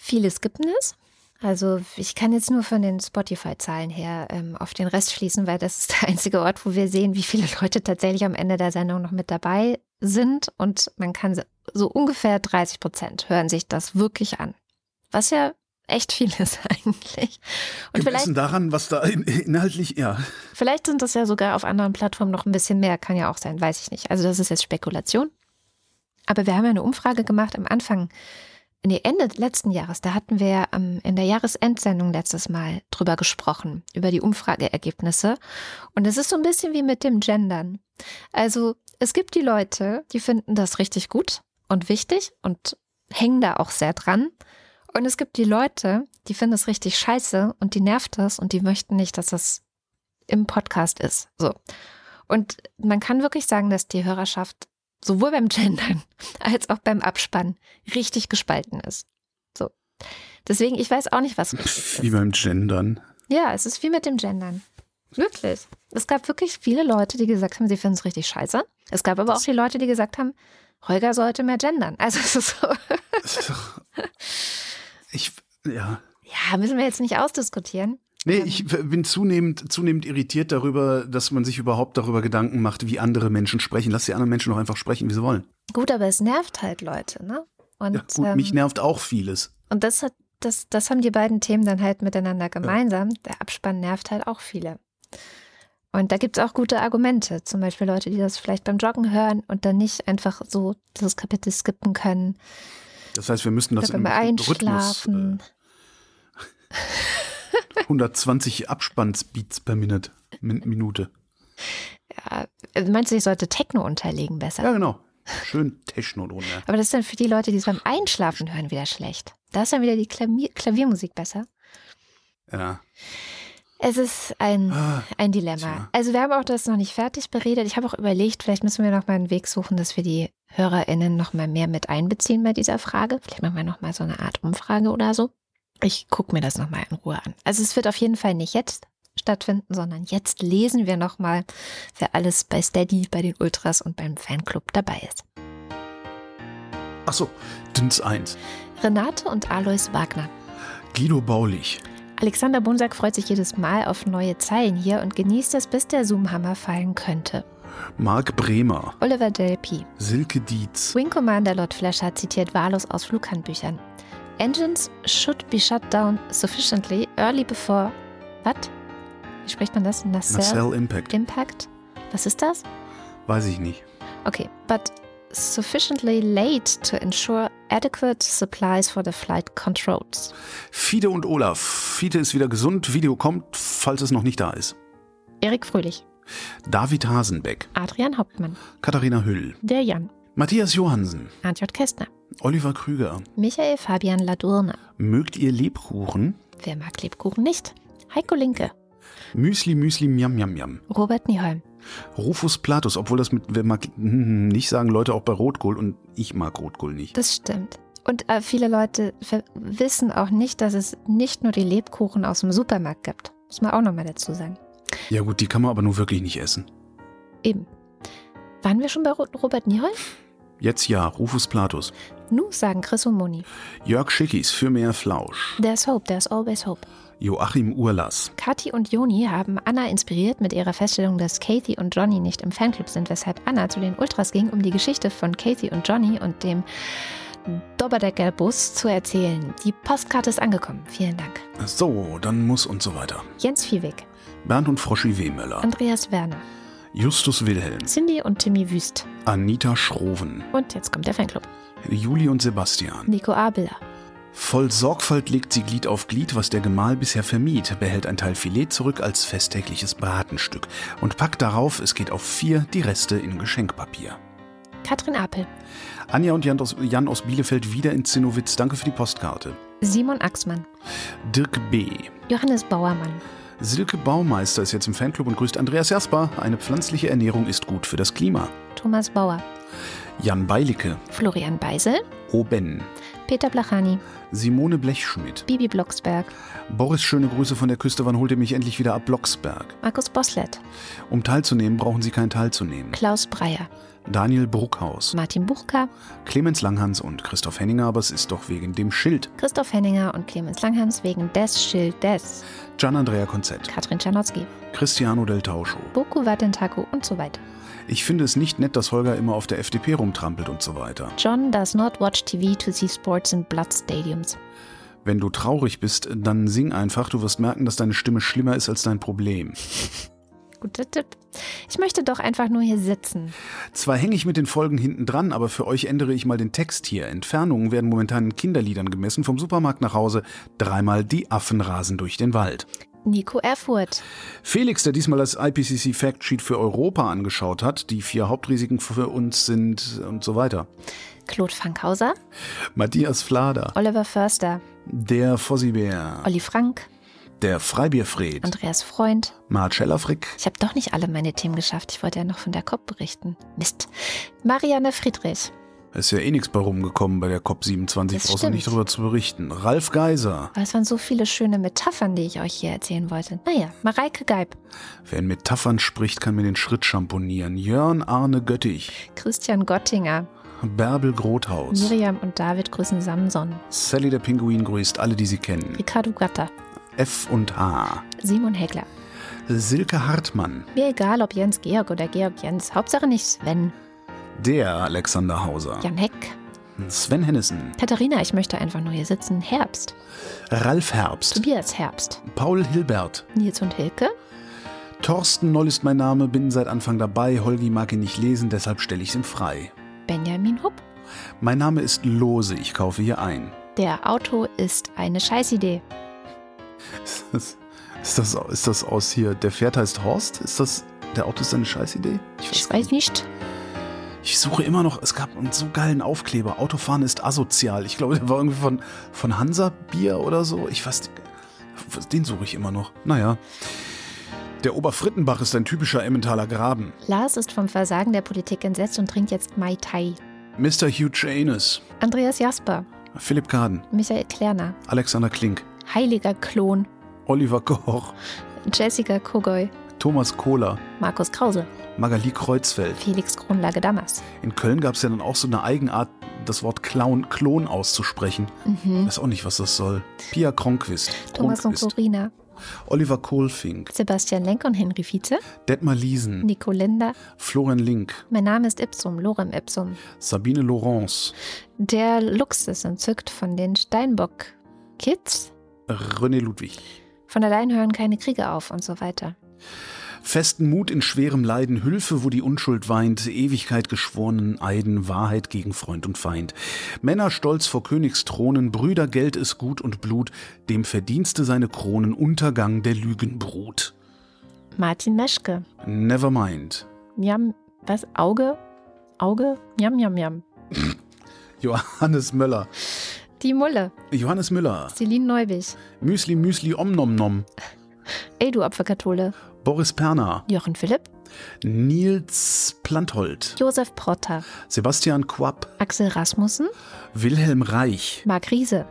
Vieles gibt es. Also ich kann jetzt nur von den Spotify-Zahlen her ähm, auf den Rest schließen, weil das ist der einzige Ort, wo wir sehen, wie viele Leute tatsächlich am Ende der Sendung noch mit dabei sind. Und man kann so- ungefähr 30 Prozent hören sich das wirklich an. Was ja echt viel ist eigentlich. Und Gemessen daran, was da in, inhaltlich, ja. Vielleicht sind das ja sogar auf anderen Plattformen noch ein bisschen mehr, kann ja auch sein, weiß ich nicht. Also das ist jetzt Spekulation. Aber wir haben ja eine Umfrage gemacht am Anfang, nee, Ende letzten Jahres, da hatten wir ähm, in der Jahresendsendung letztes Mal drüber gesprochen, über die Umfrageergebnisse. Und es ist so ein bisschen wie mit dem Gendern. Also es gibt die Leute, die finden das richtig gut und wichtig und hängen da auch sehr dran. Und es gibt die Leute, die finden es richtig scheiße und die nervt das und die möchten nicht, dass das im Podcast ist. So. Und man kann wirklich sagen, dass die Hörerschaft sowohl beim Gendern als auch beim Abspannen richtig gespalten ist. So. Deswegen, ich weiß auch nicht, was richtig Wie ist. beim Gendern. Ja, es ist wie mit dem Gendern. Wirklich. Es gab wirklich viele Leute, die gesagt haben, sie finden es richtig scheiße. Es gab aber auch die Leute, die gesagt haben, Holger sollte mehr gendern. Also es ist so. Ich, Ja. Ja, müssen wir jetzt nicht ausdiskutieren. Nee, ich bin zunehmend, zunehmend irritiert darüber, dass man sich überhaupt darüber Gedanken macht, wie andere Menschen sprechen. Lass die anderen Menschen doch einfach sprechen, wie sie wollen. Gut, aber es nervt halt Leute, ne? Und, Ja, gut, ähm, mich nervt auch vieles. und das hat, das, das haben die beiden Themen dann halt miteinander gemeinsam. Der Abspann nervt halt auch viele. Und da gibt es auch gute Argumente. Zum Beispiel Leute, die das vielleicht beim Joggen hören und dann nicht einfach so dieses Kapitel skippen können. Das heißt, wir müssen das im. Rhythmus, äh, 120 Abspannsbeats per Minute. Min Minute. Ja, äh, meinst du, ich sollte Techno unterlegen besser? Ja, genau. Schön Techno drunter. Aber das ist dann für die Leute, die es beim Einschlafen hören, wieder schlecht. Da ist dann wieder die Klavier Klaviermusik besser. Ja. Es ist ein, Ah, ein Dilemma. tja. Also wir haben auch das noch nicht fertig beredet. Ich habe auch überlegt, vielleicht müssen wir noch mal einen Weg suchen, dass wir die HörerInnen noch mal mehr mit einbeziehen bei dieser Frage. Vielleicht machen wir noch mal so eine Art Umfrage oder so. Ich gucke mir das noch mal in Ruhe an. Also es wird auf jeden Fall nicht jetzt stattfinden, sondern jetzt lesen wir noch mal, wer alles bei Steady, bei den Ultras und beim Fanclub dabei ist. Ach so, Dins 1. Renate und Alois Wagner. Guido Baulich. Alexander Bonsack freut sich jedes Mal auf neue Zeilen hier und genießt es, bis der Zoom-Hammer fallen könnte. Marc Bremer. Oliver Delpy. Silke Dietz. Wing Commander Lord Flasher zitiert wahllos aus Flughandbüchern. Engines should be shut down sufficiently early before. Was? Wie spricht man das? Nacelle Nacelle Impact. Impact? Was ist das? Weiß ich nicht. Okay, but sufficiently late to ensure adequate supplies for the flight controls. Fide und Olaf. Fide ist wieder gesund. Video kommt, falls es noch nicht da ist. Erik Fröhlich, David Hasenbeck. Adrian Hauptmann, Katharina Hüll. der Jan, Matthias Johansen. Antje Kästner, Oliver Krüger. Michael Fabian Ladurne. Mögt ihr Lebkuchen? Wer mag Lebkuchen nicht? Heiko Linke, Müsli, Müsli, Miam, Miam, Miam. Robert Nieholm, Rufus Platus, obwohl das mit, wer mag hm, nicht sagen Leute auch bei Rotkohl und ich mag Rotkohl nicht. Das stimmt. Und äh, viele Leute wissen auch nicht, dass es nicht nur die Lebkuchen aus dem Supermarkt gibt. Muss man auch nochmal dazu sagen. Ja gut, die kann man aber nur wirklich nicht essen. Eben. Waren wir schon bei Ro Robert Nieholm? Jetzt ja, Rufus Platus. Nu, sagen Chris und Moni. Jörg Schickis für mehr Flausch. There's hope, there's always hope. Joachim Urlass. Kathi und Joni haben Anna inspiriert mit ihrer Feststellung, dass Kathy und Johnny nicht im Fanclub sind, weshalb Anna zu den Ultras ging, um die Geschichte von Kathy und Johnny und dem Dopperdeckerbus zu erzählen. Die Postkarte ist angekommen. Vielen Dank. So, dann muss und so weiter. Jens Viehweg, Bernd und Froschi Wehmöller. Andreas Werner, Justus Wilhelm. Cindy und Timmy Wüst. Anita Schroven. Und jetzt kommt der Fanclub. Juli und Sebastian. Nico Abela, Voll Sorgfalt legt sie Glied auf Glied, was der Gemahl bisher vermied, behält ein Teil Filet zurück als festtägliches Bratenstück und packt darauf, es geht auf vier, die Reste in Geschenkpapier. Katrin Apel, Anja und Jan aus, Jan aus Bielefeld wieder in Zinnowitz. Danke für die Postkarte. Simon Axmann, Dirk B. Johannes Bauermann, Silke Baumeister ist jetzt im Fanclub und grüßt Andreas Jasper. Eine pflanzliche Ernährung ist gut für das Klima. Thomas Bauer, Jan Beilicke. Florian Beisel, Oben. Peter Blachani, Simone Blechschmidt. Bibi Blocksberg, Boris, schöne Grüße von der Küste. Wann holt ihr mich endlich wieder ab Blocksberg? Markus Boslett, Um teilzunehmen, brauchen Sie kein teilzunehmen. Klaus Breyer, Daniel Bruckhaus, Martin Buchka, Clemens Langhans und Christoph Henninger, aber es ist doch wegen dem Schild. Christoph Henninger und Clemens Langhans wegen des Schildes, Gian Andrea Konzett, Katrin Czernotzki, Cristiano del Tauscho. Boku Watentaku und so weiter. Ich finde es nicht nett, dass Holger immer auf der FDP rumtrampelt und so weiter. John does not watch TV to see sports in blood stadiums. Wenn du traurig bist, dann sing einfach, du wirst merken, dass deine Stimme schlimmer ist als dein Problem. Guter Tipp. Ich möchte doch einfach nur hier sitzen. Zwar hänge ich mit den Folgen hinten dran, aber für euch ändere ich mal den Text hier. Entfernungen werden momentan in Kinderliedern gemessen, vom Supermarkt nach Hause. Dreimal die Affen rasen durch den Wald. Nico Erfurt, Felix, der diesmal das IPCC Factsheet für Europa angeschaut hat, die vier Hauptrisiken für uns sind und so weiter. Claude Fankhauser, Matthias Flader, Oliver Förster, der Fossibär, Olli Frank, der Freibierfred, Andreas Freund. Marcella Frick, Ich habe doch nicht alle meine Themen geschafft. Ich wollte ja noch von der COP berichten. Mist. Marianne Friedrich. ist ja eh nichts bei rumgekommen bei der COP27, Das brauchst du nicht drüber zu berichten. Ralf Geiser, Aber es waren so viele schöne Metaphern, die ich euch hier erzählen wollte. Naja, Mareike Geib, wer in Metaphern spricht, kann mir den Schritt schamponieren. Jörn Arne Göttich, Christian Gottinger, Bärbel Grothaus. Miriam und David grüßen Samson. Sally der Pinguin grüßt alle, die sie kennen. Ricardo Gatter. F und H. Simon Hegler. Silke Hartmann. Mir egal, ob Jens Georg oder Georg Jens. Hauptsache nicht Sven. Der Alexander Hauser. Jan Heck. Sven Hennissen. Katharina, ich möchte einfach nur hier sitzen. Herbst. Ralf Herbst. Tobias Herbst. Paul Hilbert. Nils und Hilke. Thorsten Noll ist mein Name, bin seit Anfang dabei. Holgi mag ihn nicht lesen, deshalb stelle ich es ihm frei. Benjamin Hupp. Mein Name ist Lose, ich kaufe hier ein. Der Auto ist eine Scheißidee. Ist das, ist das, ist das aus hier, der Pferd heißt Horst? Ist das, der Auto ist eine Scheißidee? Ich gar weiß nicht. Ich suche immer noch, es gab einen so geilen Aufkleber. Autofahren ist asozial. Ich glaube, der war irgendwie von, von Hansa Bier oder so. Ich weiß, den suche ich immer noch. Naja. Der Oberfrittenbach ist ein typischer Emmentaler Graben. Lars ist vom Versagen der Politik entsetzt und trinkt jetzt Mai Tai. Mr. Hugh Janus. Andreas Jasper. Philipp Kaden. Michael Klerner. Alexander Klink. Heiliger Klon. Oliver Koch. Jessica Kogoy. Thomas Kohler. Markus Krause. Magali Kreuzfeld. Felix Kronlage Damas. In Köln gab es ja dann auch so eine Eigenart, das Wort Clown, Klon auszusprechen. Mhm. Weiß auch nicht, was das soll. Pia Kronquist. Thomas und Kronquist. Corina. Oliver Kohlfink. Sebastian Lenk und Henry Vize. Detmar Liesen. Nico Linder. Florian Link. Mein Name ist Ipsum, Lorem Ipsum. Sabine Laurence. Der ist entzückt von den Steinbock-Kids. René Ludwig. Von allein hören keine Kriege auf und so weiter. Festen Mut in schwerem Leiden, Hülfe, wo die Unschuld weint, Ewigkeit geschworenen Eiden, Wahrheit gegen Freund und Feind. Männer stolz vor Königsthronen, Brüder Geld ist Gut und Blut, dem Verdienste seine Kronen, Untergang der Lügenbrut. Martin Meschke. Nevermind. Miam, was? Auge? Auge? Miam, miam, miam. Johannes Möller. Die Mulle. Johannes Müller. Celine Neubig. Müsli Müsli Om Nom Nom. Ey, du Opferkathole. Boris Perner. Jochen Philipp. Nils Planthold. Josef Protter. Sebastian Quapp. Axel Rasmussen. Wilhelm Reich. Marc Riese.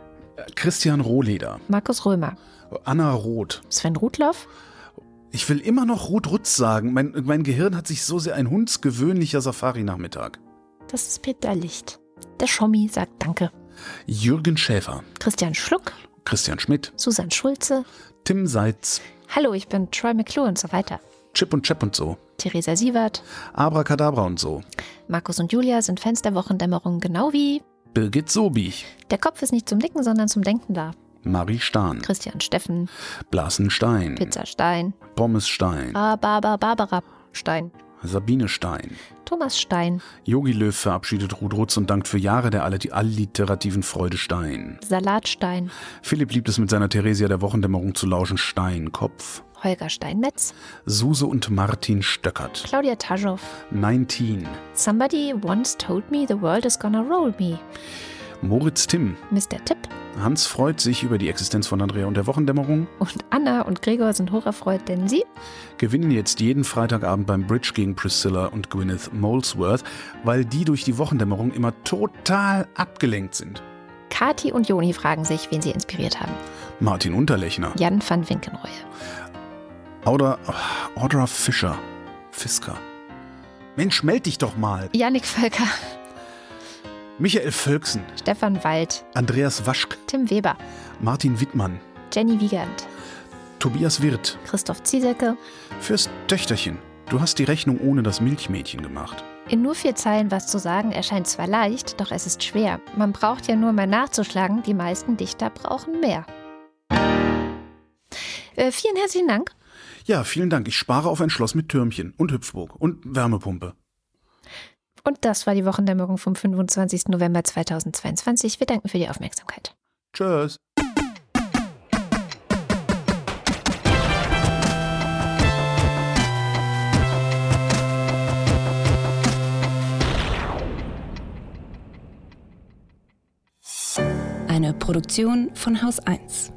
Christian Rohleder. Markus Römer. Anna Roth. Sven Rudloff. Ich will immer noch Ruth Rutz sagen. Mein, mein Gehirn hat sich so sehr ein hundsgewöhnlicher Safari-Nachmittag. Das ist Peter Licht. Der Schommi sagt Danke. Jürgen Schäfer. Christian Schluck. Christian Schmidt. Susan Schulze. Tim Seitz. Hallo, ich bin Troy McClure und so weiter. Chip und Chap und so. Theresa Sievert. Abracadabra und so. Markus und Julia sind Fans der Wochendämmerung genau wie Birgit Sobich. der Kopf ist nicht zum Nicken, sondern zum Denken da. Marie Stahn. Christian Steffen. Blasenstein. Pizza Stein. Pommes Stein. Barbara Barbara Stein. Sabine Stein. Thomas Stein. Yogi Löw verabschiedet Ruth Rutz und dankt für Jahre der alli- alliterativen Freude Stein. Salatstein. Philipp liebt es mit seiner Theresia der Wochendämmerung zu lauschen Steinkopf. Holger Steinmetz. Suse und Martin Stöckert. Claudia Taschow. 19. Somebody once told me the world is gonna roll me. Moritz Timm. Mr. Tipp. Hans freut sich über die Existenz von Andrea und der Wochendämmerung. Und Anna und Gregor sind hocherfreut, denn sie Gewinnen jetzt jeden Freitagabend beim Bridge gegen Priscilla und Gwyneth Molesworth, weil die durch die Wochendämmerung immer total abgelenkt sind. Kati und Joni fragen sich, wen sie inspiriert haben. Martin Unterlechner. Jan van Winkenreue. Oder Audra Fischer. Fisker. Mensch, meld dich doch mal. Yannick Völker. Michael Völksen. Stefan Wald. Andreas Waschk. Tim Weber. Martin Wittmann. Jenny Wiegand. Tobias Wirth. Christoph Ziesecke. Fürs Töchterchen. Du hast die Rechnung ohne das Milchmädchen gemacht. In nur vier Zeilen was zu sagen erscheint zwar leicht, doch es ist schwer. Man braucht ja nur mal nachzuschlagen, die meisten Dichter brauchen mehr. Äh, vielen herzlichen Dank. Ja, vielen Dank. Ich spare auf ein Schloss mit Türmchen und Hüpfburg und Wärmepumpe. Und das war die Wochendämmerung vom 25. November 2022. Wir danken für die Aufmerksamkeit. Tschüss. Eine Produktion von Haus 1.